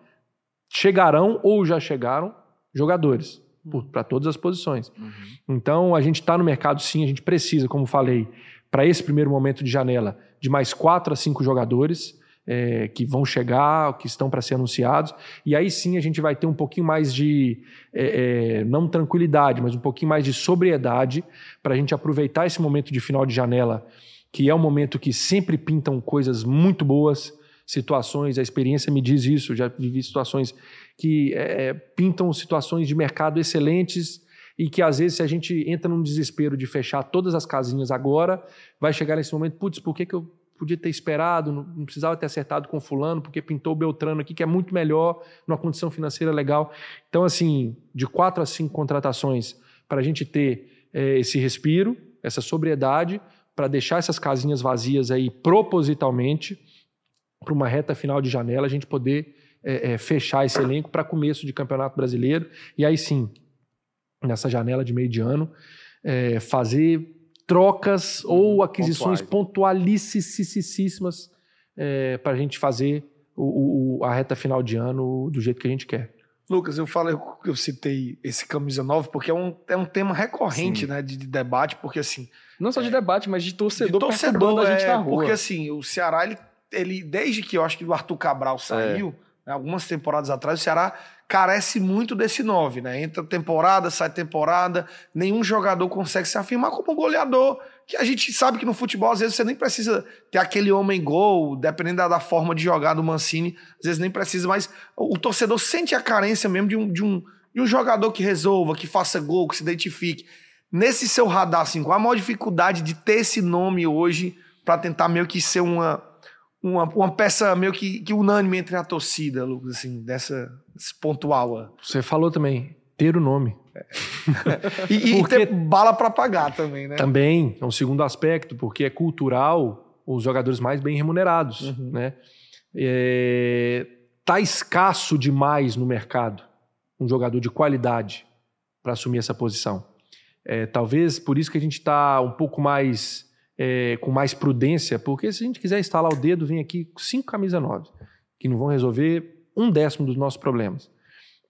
chegarão ou já chegaram jogadores para todas as posições. Então, a gente está no mercado, sim, a gente precisa, como falei, para esse primeiro momento de janela, de mais quatro a cinco jogadores é, que vão chegar, que estão para ser anunciados. E aí sim a gente vai ter um pouquinho mais de, é, é, não tranquilidade, mas um pouquinho mais de sobriedade para a gente aproveitar esse momento de final de janela, que é um momento que sempre pintam coisas muito boas, situações, a experiência me diz isso, já vivi situações que é, pintam situações de mercado excelentes e que às vezes se a gente entra num desespero de fechar todas as casinhas agora, vai chegar nesse momento, putz, por que, que eu podia ter esperado, não, precisava ter acertado com fulano, porque pintou o Beltrano aqui, que é muito melhor, numa condição financeira legal. Então, assim, de quatro a cinco contratações para a gente ter é, esse respiro, essa sobriedade, para deixar essas casinhas vazias aí propositalmente, para uma reta final de janela, a gente poder é, é, fechar esse elenco para começo de campeonato brasileiro. E aí sim, nessa janela de meio de ano, é, fazer trocas ou aquisições pontualicíssimas é, para a gente fazer o, o- a reta final de ano do jeito que a gente quer. Lucas, eu falei, eu citei esse camisa 9 porque é um, é um tema recorrente, Sim. né, de, de debate, porque assim, Não só de debate, mas de torcedor, de perturbando a gente é, na rua. porque assim, o Ceará ele, ele desde que eu acho que o Arthur Cabral saiu, né, algumas temporadas atrás, o Ceará carece muito desse 9, né? Entra temporada, sai temporada, nenhum jogador consegue se afirmar como goleador, que a gente sabe que no futebol às vezes você nem precisa ter aquele homem gol, dependendo da, da forma de jogar do Mancini, às vezes nem precisa, mas o, o torcedor sente a carência mesmo de um, de um de um jogador que resolva, que faça gol, que se identifique. Nesse seu radar, assim, qual a maior dificuldade de ter esse nome hoje para tentar meio que ser uma, uma, uma peça meio que, que unânime entre a torcida, Lucas, assim, dessa pontual. Você falou também, ter o nome. E, e Porque- ter bala para pagar também, né? Também é um segundo aspecto, porque é cultural os jogadores mais bem remunerados. Uhum. Né? É, tá escasso demais no mercado um jogador de qualidade para assumir essa posição. É, talvez por isso que a gente está um pouco mais é, com mais prudência, porque se a gente quiser instalar o dedo, vem aqui cinco camisa 9, que não vão resolver um décimo dos nossos problemas.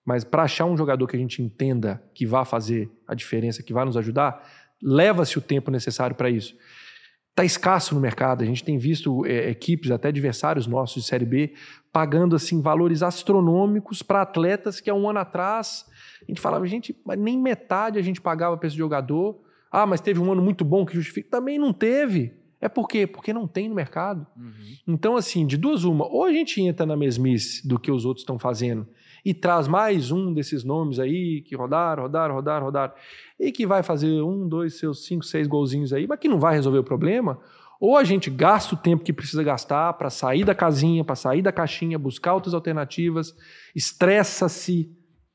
Mas para achar um jogador que a gente entenda que vá fazer a diferença, que vai nos ajudar, leva-se o tempo necessário para isso. Está escasso no mercado. A gente tem visto é, equipes, até adversários nossos de Série B, pagando assim valores astronômicos para atletas que há um ano atrás a gente falava, gente, nem metade a gente pagava para esse jogador. Ah, mas teve um ano muito bom que justifica. Também não teve. É por quê? Porque não tem no mercado. Uhum. Então, assim, de duas uma, ou a gente entra na mesmice do que os outros estão fazendo e traz mais um desses nomes aí que rodaram, rodaram, rodaram, rodaram, e que vai fazer um, dois, seus cinco, seis golzinhos aí, mas que não vai resolver o problema, ou a gente gasta o tempo que precisa gastar para sair da casinha, para sair da caixinha, buscar outras alternativas, estressa-se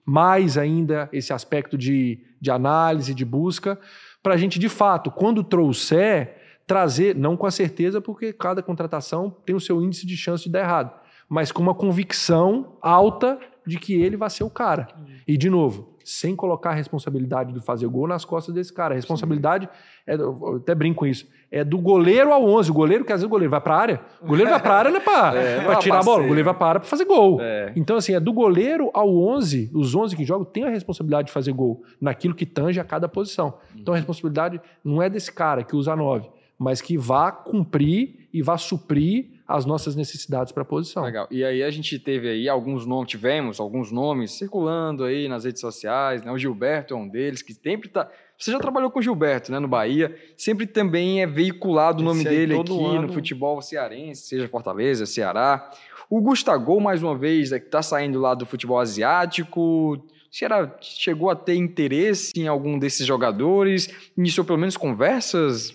mais ainda esse aspecto de, de análise, de busca, para a gente, de fato, quando trouxer, trazer, não com a certeza, porque cada contratação tem o seu índice de chance de dar errado, mas com uma convicção alta de que ele vai ser o cara. E, de novo, sem colocar a responsabilidade de fazer gol nas costas desse cara. A responsabilidade, é, eu até brinco com isso, é do goleiro ao 11. O goleiro, que às vezes o goleiro vai para a área, o goleiro vai para a área não é para É, tirar a bola, o goleiro vai para a área para fazer gol. É. Então, assim, é do goleiro ao 11, os 11 que jogam têm a responsabilidade de fazer gol naquilo que tange a cada posição. Então, a responsabilidade não é desse cara que usa 9, mas que vá cumprir e vá suprir as nossas necessidades para a posição. Legal. E aí a gente teve aí alguns nomes, tivemos alguns nomes circulando aí nas redes sociais, né? O Gilberto é um deles, que sempre tá. Você já trabalhou com o Gilberto, né, no Bahia? Sempre também é veiculado o nome Esse dele aqui ano. no futebol cearense, seja Fortaleza, Ceará. O Gustavo, mais uma vez, é que tá saindo lá do futebol asiático. O Ceará chegou a ter interesse em algum desses jogadores? Iniciou pelo menos conversas?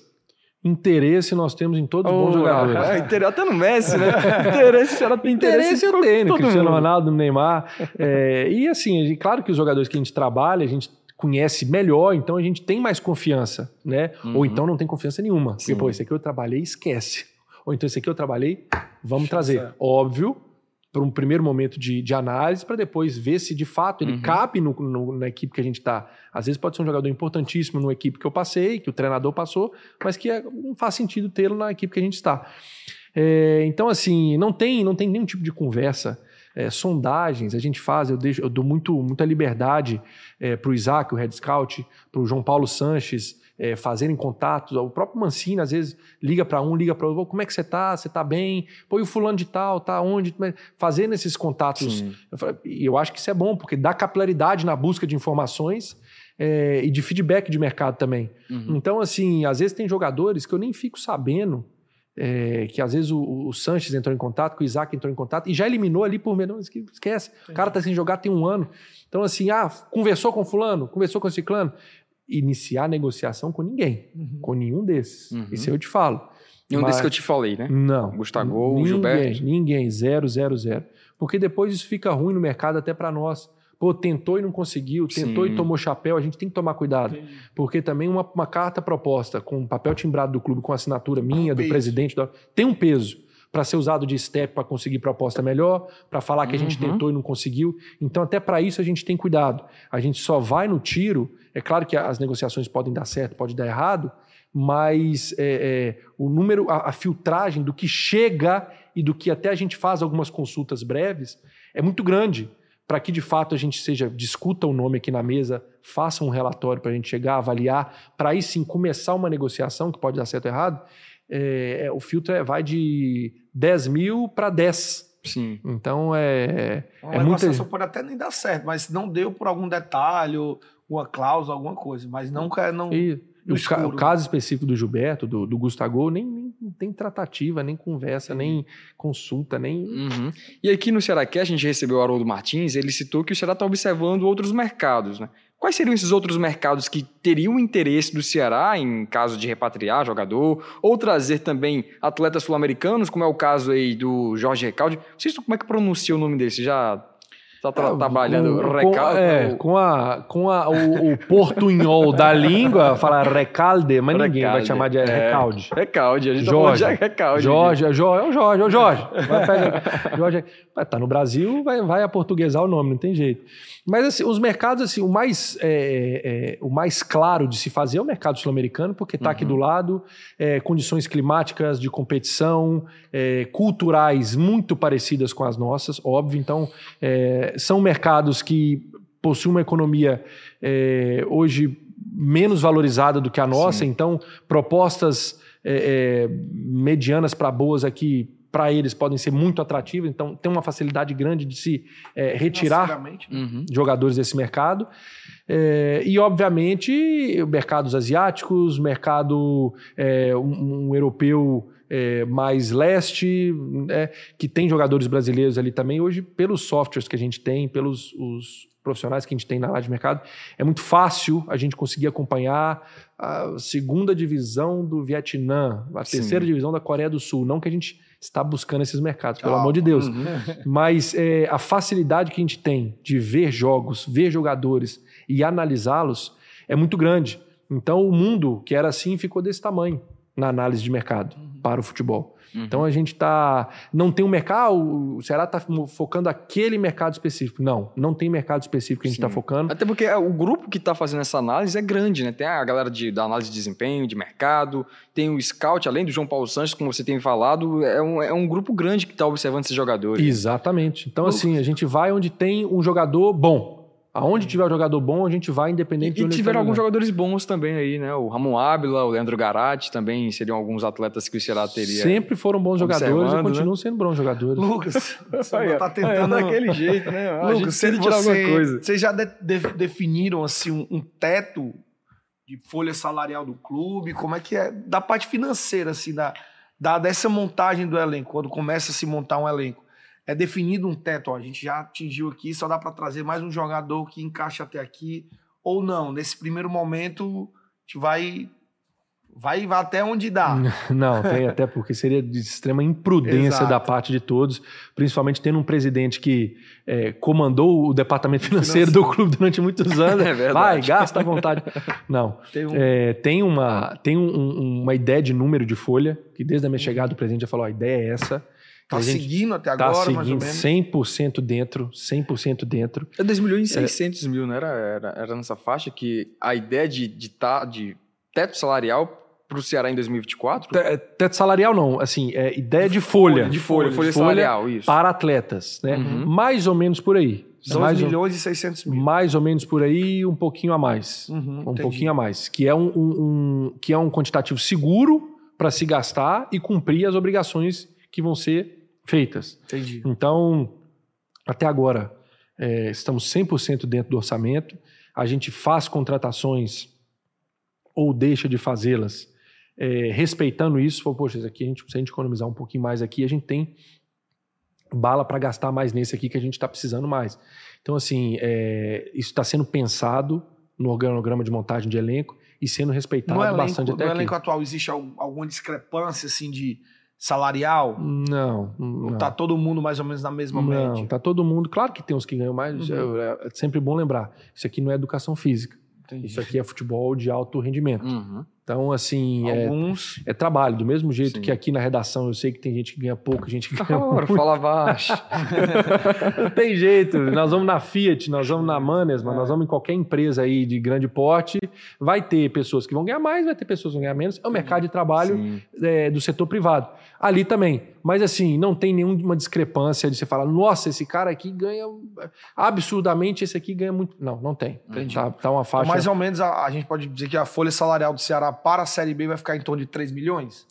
Interesse nós temos em todos os bons Oh, jogadores. ah, inter- Até no Messi, né? Interesse, Ceará tem interesse, Interesse eu tenho, no todo Cristiano mundo. Ronaldo, no Neymar. É, e assim, claro que os jogadores que a gente trabalha, a gente conhece melhor, então a gente tem mais confiança, né? Uhum. Ou então não tem confiança nenhuma. Porque, Sim. pô, esse aqui eu trabalhei, esquece. Ou então esse aqui eu trabalhei, vamos Chance trazer. Óbvio, para um primeiro momento de, de análise, para depois ver se de fato ele Uhum. cabe no- no- na equipe que a gente está. Às vezes pode ser um jogador importantíssimo numa equipe que eu passei, que o treinador passou, mas que é- não faz sentido tê-lo na equipe que a gente está. É, então, assim, não tem, não tem nenhum tipo de conversa. É, sondagens a gente faz, eu, deixo, eu dou muito, muita liberdade para o Isaac, o Head Scout, para o João Paulo Sanches é, fazerem contatos. O próprio Mancini, às vezes, liga para um, liga para outro, como é que você tá? Você tá bem? Pô, e o fulano de tal, tá onde? Fazendo esses contatos. Sim. Eu E eu acho que isso é bom, porque dá capilaridade na busca de informações é, e de feedback de mercado também. Uhum. Então, assim, às vezes tem jogadores que eu nem fico sabendo, é, que às vezes o, o Sanches entrou em contato, que o Isaac entrou em contato e já eliminou ali por menos que esquece. O cara tá sem jogar tem um ano. Então, assim, ah, conversou com fulano, conversou com ciclano. Iniciar negociação com ninguém, Uhum. com nenhum desses. Uhum. Isso eu te falo. Nenhum Mas- desses que eu te falei, né? Não. Gustavo, ninguém, Gilberto. Ninguém, zero, zero, zero. Porque depois isso fica ruim no mercado até para nós. Pô, tentou e não conseguiu, tentou Sim. e tomou chapéu, a gente tem que tomar cuidado. Entendi. Porque também uma, uma carta proposta com papel timbrado do clube, com assinatura minha, do peso. presidente, tem um peso para ser usado de step para conseguir proposta melhor, para falar que a gente Uhum. tentou e não conseguiu. Então, até para isso a gente tem cuidado. A gente só vai no tiro. É claro que as negociações podem dar certo, pode dar errado, mas é, é, o número, a, a filtragem do que chega e do que até a gente faz algumas consultas breves é muito grande para que de fato a gente seja discuta o nome aqui na mesa, faça um relatório para a gente chegar, avaliar, para aí sim começar uma negociação que pode dar certo ou errado. É, é, o filtro é- vai de 10 mil para 10. Sim. Então é, Uma é muita. negociação pode até nem dar certo, mas não deu por algum detalhe, ou uma cláusula, alguma coisa. Mas não quer. Não... E no o, ca- o caso específico do Gilberto, do, do Gustavo, nem, nem tem tratativa, nem conversa, nem consulta, nem. Uhum. E aqui no Cearacast, a gente recebeu o Haroldo Martins, ele citou que o Ceará está observando outros mercados, né? Quais seriam esses outros mercados que teriam interesse do Ceará em caso de repatriar jogador ou trazer também atletas sul-americanos, como é o caso aí do Jorge Recalde? Não sei como é que pronuncia o nome dele, você já está tra- Ah, trabalhando com, Recalde? Com, é, ou- com, a, com a, o, o portunhol da língua, fala recalde, mas ninguém vai Recalde. chamar de É. recalde. Recalde, a gente Jorge. tá de Recalde. Jorge, é Jorge, é o Jorge, é o Jorge. Vai, pega- Jorge. Tá no Brasil, vai, vai aportuguesar o nome, não tem jeito. Mas assim, os mercados, assim, o mais, é, é, o mais claro de se fazer é o mercado sul-americano, porque está aqui Uhum. do lado, é, condições climáticas de competição, é, culturais muito parecidas com as nossas, óbvio. Então, é, são mercados que possuem uma economia é, hoje menos valorizada do que a nossa, Sim. então propostas é, é, medianas para boas aqui para eles podem ser muito atrativas, então tem uma facilidade grande de se é, retirar né? Uhum. jogadores desse mercado. É, e, obviamente, mercados asiáticos, mercado é, um, um europeu é, mais leste, é, que tem jogadores brasileiros ali também. Hoje, pelos softwares que a gente tem, pelos os profissionais que a gente tem na área de mercado, é muito fácil a gente conseguir acompanhar a segunda divisão do Vietnã, a Sim. terceira divisão da Coreia do Sul. Não que a gente está buscando esses mercados, pelo Calma. amor de Deus. Uhum. Mas é, a facilidade que a gente tem de ver jogos, ver jogadores e analisá-los é muito grande. Então o mundo que era assim ficou desse tamanho. Na análise de mercado para o futebol. Uhum. Então a gente está. Não tem um mercado. O Ceará está focando aquele mercado específico. Não, não tem mercado específico que a gente está focando. Até porque é, o grupo que está fazendo essa análise é grande, né? Tem a galera de, da análise de desempenho, de mercado, tem o scout, além do João Paulo Santos, como você tem falado, é um, é um grupo grande que está observando esses jogadores. Exatamente. Então, assim, a gente vai onde tem um jogador bom. Aonde tiver um jogador bom, a gente vai, independente e, de onde E tiveram alguns jogadores bons também aí, né? O Ramon Ábila, o Leandro Garatti também seriam alguns atletas que o Ceará teria. Sempre foram bons jogadores e né? continuam né? sendo bons jogadores. Lucas, você tá tentando daquele jeito, né? A Lucas, você, você, coisa. Vocês já de, de, definiram assim um, um, teto de folha salarial do clube? Como é que é da parte financeira assim da, da dessa montagem do elenco, quando começa a se montar um elenco? É definido um teto. Ó, a gente já atingiu aqui, só dá para trazer mais um jogador que encaixa até aqui. Ou não, nesse primeiro momento, a gente vai, vai, vai até onde dá. Não, tem até porque seria de extrema imprudência da parte de todos, principalmente tendo um presidente que é, comandou o departamento financeiro, financeiro, do clube durante muitos anos. é vai, gasta à vontade. Não, tem, um... é, tem, uma, tem um, uma ideia de número de folha, que desde a minha chegada o presidente já falou, a ideia é essa Tá seguindo até tá agora, seguindo mais ou menos? 100% dentro, 100% dentro. É 2 milhões e 600 é. mil, não era, era, era nessa faixa que a ideia de, de, tá, de teto salarial para o Ceará em 2024? É, teto salarial não, assim, é ideia de folha. De folha, folha, folha salarial, isso. Para atletas, né? Uhum. Mais ou menos por aí. 2 mais milhões ou, e 600 mil. Mais ou menos por aí, um pouquinho a mais. Uhum, um entendi. pouquinho a mais. Que é um, um, um que é um quantitativo seguro para se gastar e cumprir as obrigações que vão ser feitas. Entendi. Então, até agora, é, estamos 100% dentro do orçamento. A gente faz contratações ou deixa de fazê-las é, respeitando isso. Fala, Poxa, isso aqui a gente precisa economizar um pouquinho mais aqui. A gente tem bala para gastar mais nesse aqui que a gente está precisando mais. Então, assim, é, isso está sendo pensado no organograma de montagem de elenco e sendo respeitado no bastante elenco, até no aqui. No elenco atual existe alguma discrepância assim de salarial? Não. não. Tá todo mundo mais ou menos na mesma não, média? Não, tá todo mundo. Claro que tem uns que ganham mais. Uhum. É, é, sempre bom lembrar. Isso aqui não é educação física. Entendi. Isso aqui é futebol de alto rendimento. Uhum. Então, assim, é, Alguns... é, é, trabalho. Do mesmo jeito Sim. que aqui na redação eu sei que tem gente que ganha pouco, gente que ganha Ora, muito. fala baixo. Não tem jeito. Nós vamos na Fiat, nós vamos na Mannesman, é. nós vamos em qualquer empresa aí de grande porte. Vai ter pessoas que vão ganhar mais, vai ter pessoas que vão ganhar menos. É o mercado de trabalho é, do setor privado. Ali também. Mas, assim, não tem nenhuma discrepância de você falar, nossa, esse cara aqui ganha absurdamente, esse aqui ganha muito. Não, não tem. Entendi. Tá, tá uma faixa... Então, mais ou menos, a, a gente pode dizer que a folha salarial do Ceará para a Série B vai ficar em torno de 3 milhões?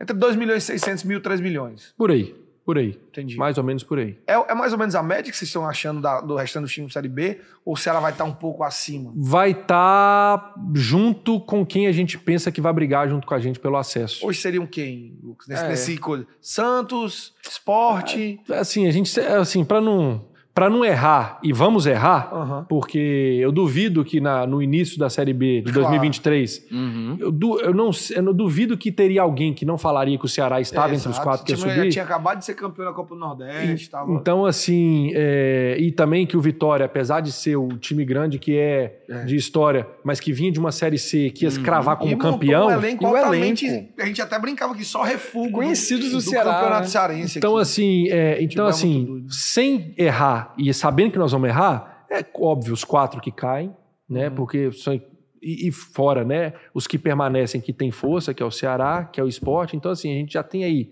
Entre 2 milhões e 600 mil e 3 milhões. Por aí. Por aí. Entendi. Mais ou menos por aí. É, é mais ou menos a média que vocês estão achando da, do restante do time Série B? Ou o Ceará vai estar tá um pouco acima? Vai estar tá junto com quem a gente pensa que vai brigar junto com a gente pelo acesso. Hoje seriam quem, Lucas? Nesse, é. nesse coisa? Santos, Esporte? É, assim, a gente... Assim, para não para não errar, e vamos errar, uhum. porque eu duvido que na, no início da Série B de claro. 2023, uhum. eu, du, eu, não, eu não duvido que teria alguém que não falaria que o Ceará estava é, entre exato. os quatro que ia subir. tinha acabado de ser campeão da Copa do Nordeste. E, Então, assim, é, e também que o Vitória, apesar de ser o time grande que é, é. de história, mas que vinha de uma Série C, que ia se uhum. cravar como e campeão. Um elenco e o elenco. A gente até brincava que só refúgio Conhecidos do, do, do Ceará. campeonato né? cearense. Então, aqui. assim, é, então, assim sem errar e sabendo que nós vamos errar, é óbvio os quatro que caem, né? Uhum. Porque são e, e, fora, né? Os que permanecem que tem força, que é o Ceará, que é o esporte. Então, assim, a gente já tem aí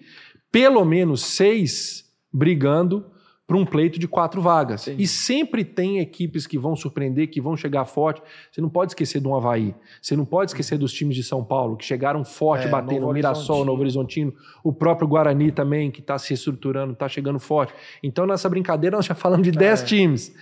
pelo menos seis brigando para um pleito de quatro vagas. Sim. E sempre tem equipes que vão surpreender, que vão chegar forte. Você não pode esquecer do Havaí. Você não pode esquecer dos times de São Paulo, que chegaram forte, é, batendo Novo Mirassol, Novo Horizontino. O próprio Guarani também, que está se estruturando, está chegando forte. Então, nessa brincadeira, nós já falamos de é. dez times.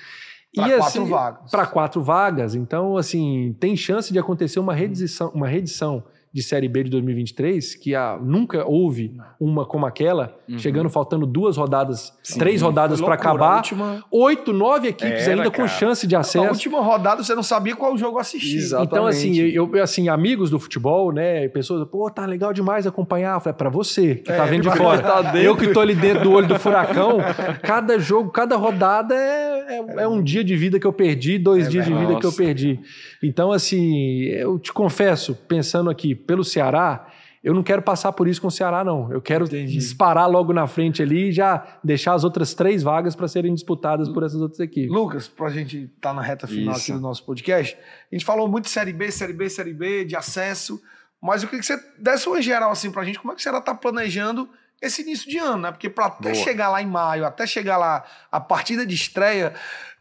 Para quatro assim, vagas. Para quatro vagas. Então, assim, tem chance de acontecer uma redição, uma redição de Série B de 2023, que a, nunca houve uma como aquela, uhum. chegando faltando duas rodadas, Sim, três rodadas para acabar. Última... Oito, nove equipes Era, ainda cara. com chance de acesso. Na última rodada você não sabia qual jogo assistir. Exatamente. Então, assim, eu, assim, amigos do futebol, né, pessoas, pô, tá legal demais acompanhar. Falei, é pra você, que tá é, tá vendo de fora. Tá eu que tô ali dentro do olho do furacão, cada jogo, cada rodada é, é, é um dia de vida que eu perdi, dois é dias de vida que eu perdi. Então, assim, eu te confesso, pensando aqui, pelo Ceará, Eu não quero passar por isso com o Ceará, não. Eu quero Entendi. disparar logo na frente ali e já deixar as outras três vagas para serem disputadas por essas outras equipes. Lucas, para a gente estar tá na reta final isso. aqui do nosso podcast, a gente falou muito de Série B, Série B, Série B, de acesso, mas eu queria que você desse uma geral assim para a gente, como é que o Ceará está planejando esse início de ano, né? Porque para até Boa. chegar lá em maio, até chegar lá a partida de estreia,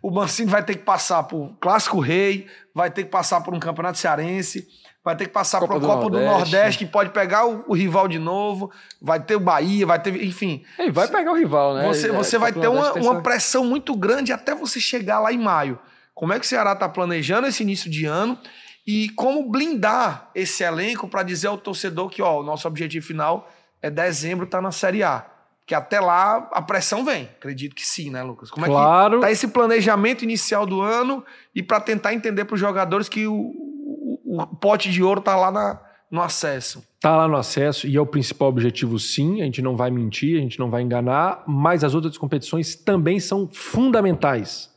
o Mancini vai ter que passar por Clássico Rei, vai ter que passar por um Campeonato Cearense, vai ter que passar para a Copa do Nordeste, que pode pegar o, o, rival de novo, vai ter o Bahia, vai ter, enfim. E vai pegar o rival, né? Você, você é, vai ter uma, uma pressão muito grande até você chegar lá em maio. Como é que o Ceará está planejando esse início de ano e como blindar esse elenco para dizer ao torcedor que ó, o nosso objetivo final é dezembro estar tá na Série A. Que até lá a pressão vem. Acredito que sim, né, Lucas? Como claro. é que tá esse planejamento inicial do ano e para tentar entender para os jogadores que o, o pote de ouro está lá na, no acesso. Está lá no acesso e é o principal objetivo, sim. A gente não vai mentir, a gente não vai enganar, mas as outras competições também são fundamentais.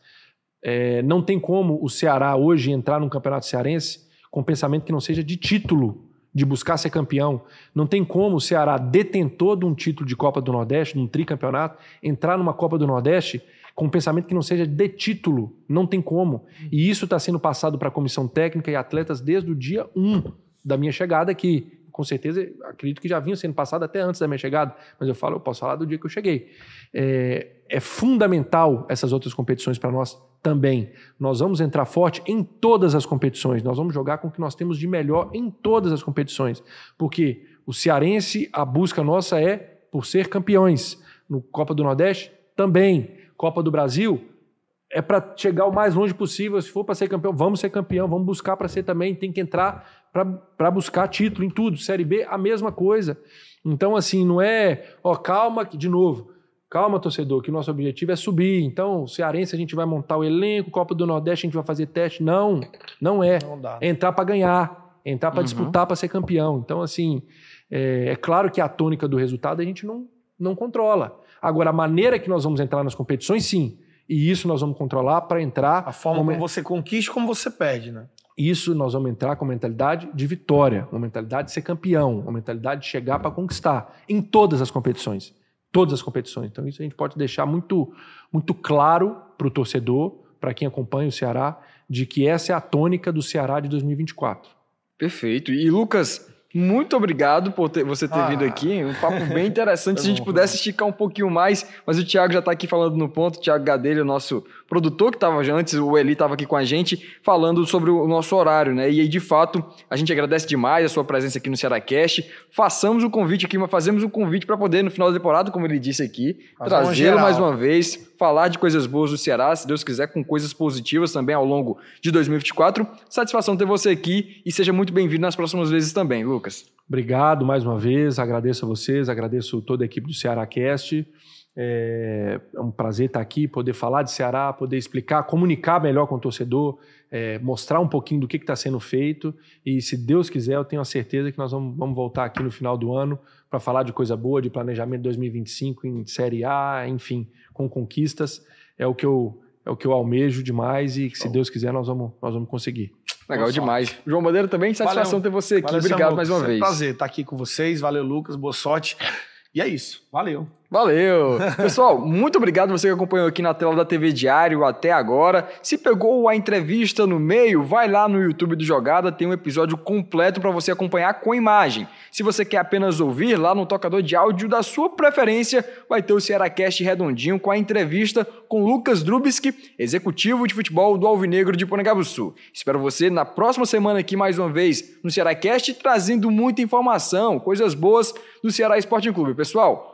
É, não tem como o Ceará hoje entrar num campeonato cearense com pensamento que não seja de título, de buscar ser campeão. Não tem como o Ceará, detentor de um título de Copa do Nordeste, de um tricampeonato, entrar numa Copa do Nordeste com um pensamento que não seja de título. Não tem como. E isso está sendo passado para a comissão técnica e atletas desde o dia 1 da minha chegada aqui. Com certeza, acredito que já vinha sendo passado até antes da minha chegada, mas eu falo, eu posso falar do dia que eu cheguei. É, é fundamental essas outras competições para nós também. Nós vamos entrar forte em todas as competições. Nós vamos jogar com o que nós temos de melhor em todas as competições. Porque o cearense, a busca nossa é por ser campeões. No Copa do Nordeste, também. Copa do Brasil é para chegar o mais longe possível. Se for para ser campeão, vamos ser campeão, vamos buscar para ser também. Tem que entrar para buscar título em tudo. Série B, a mesma coisa. Então, assim, não é, ó, calma, de novo. Calma, torcedor, que nosso objetivo é subir. Então, Cearense a gente vai montar o elenco, Copa do Nordeste a gente vai fazer teste. Não, não é. Não dá. É entrar para ganhar, é entrar para uhum. disputar, para ser campeão. Então, assim, é, é, claro que a tônica do resultado a gente não, não controla. Agora, a maneira que nós vamos entrar nas competições, sim. E isso nós vamos controlar para entrar. A forma como, como você conquista como você perde, né? Isso nós vamos entrar com mentalidade de vitória, uma mentalidade de ser campeão, uma mentalidade de chegar para conquistar em todas as competições. Todas as competições. Então, isso a gente pode deixar muito, muito claro para o torcedor, para quem acompanha o Ceará, de que essa é a tônica do Ceará de 2024. Perfeito. E Lucas, muito obrigado por ter, você ter ah, vindo aqui. Um papo bem interessante. Se a gente pudesse esticar um pouquinho mais, mas o Thiago já está aqui falando no ponto. O Thiago Gadelha, nosso produtor que estava antes, o Eli estava aqui com a gente, falando sobre o nosso horário, né? E aí, de fato, a gente agradece demais a sua presença aqui no Cearacast. Façamos o convite aqui, mas fazemos o convite para poder, no final da temporada, como ele disse aqui, trazê-lo mais uma vez, falar de coisas boas do Ceará, se Deus quiser, com coisas positivas também ao longo de 2024. Satisfação ter você aqui e seja muito bem-vindo nas próximas vezes também, Lucas. Obrigado mais uma vez, agradeço a vocês, agradeço toda a equipe do Ceará Cast. É, é um prazer estar aqui, poder falar de Ceará, poder explicar, comunicar melhor com o torcedor, é, mostrar um pouquinho do que está sendo feito. E se Deus quiser, eu tenho a certeza que nós vamos, vamos voltar aqui no final do ano para falar de coisa boa, de planejamento 2025 em Série A, enfim, com conquistas. É o que eu, é o que eu almejo demais e que, se Deus quiser, nós vamos, nós vamos conseguir. Legal demais. João Bandeira também, satisfação Valeu. ter você aqui. Valeu, Obrigado mais uma vez. É um prazer estar aqui com vocês. Valeu, Lucas. Boa sorte. E é isso. Valeu. Valeu! Pessoal, muito obrigado você que acompanhou aqui na tela da TV Diário até agora. Se pegou a entrevista no meio, vai lá no YouTube do Jogada, tem um episódio completo para você acompanhar com imagem. Se você quer apenas ouvir, lá no tocador de áudio da sua preferência, vai ter o Cearacast redondinho com a entrevista com Lucas Drubski, executivo de futebol do Alvinegro de Sul. Espero você na próxima semana aqui mais uma vez no Cearacast, trazendo muita informação, coisas boas do Ceará Esporte Clube. Pessoal,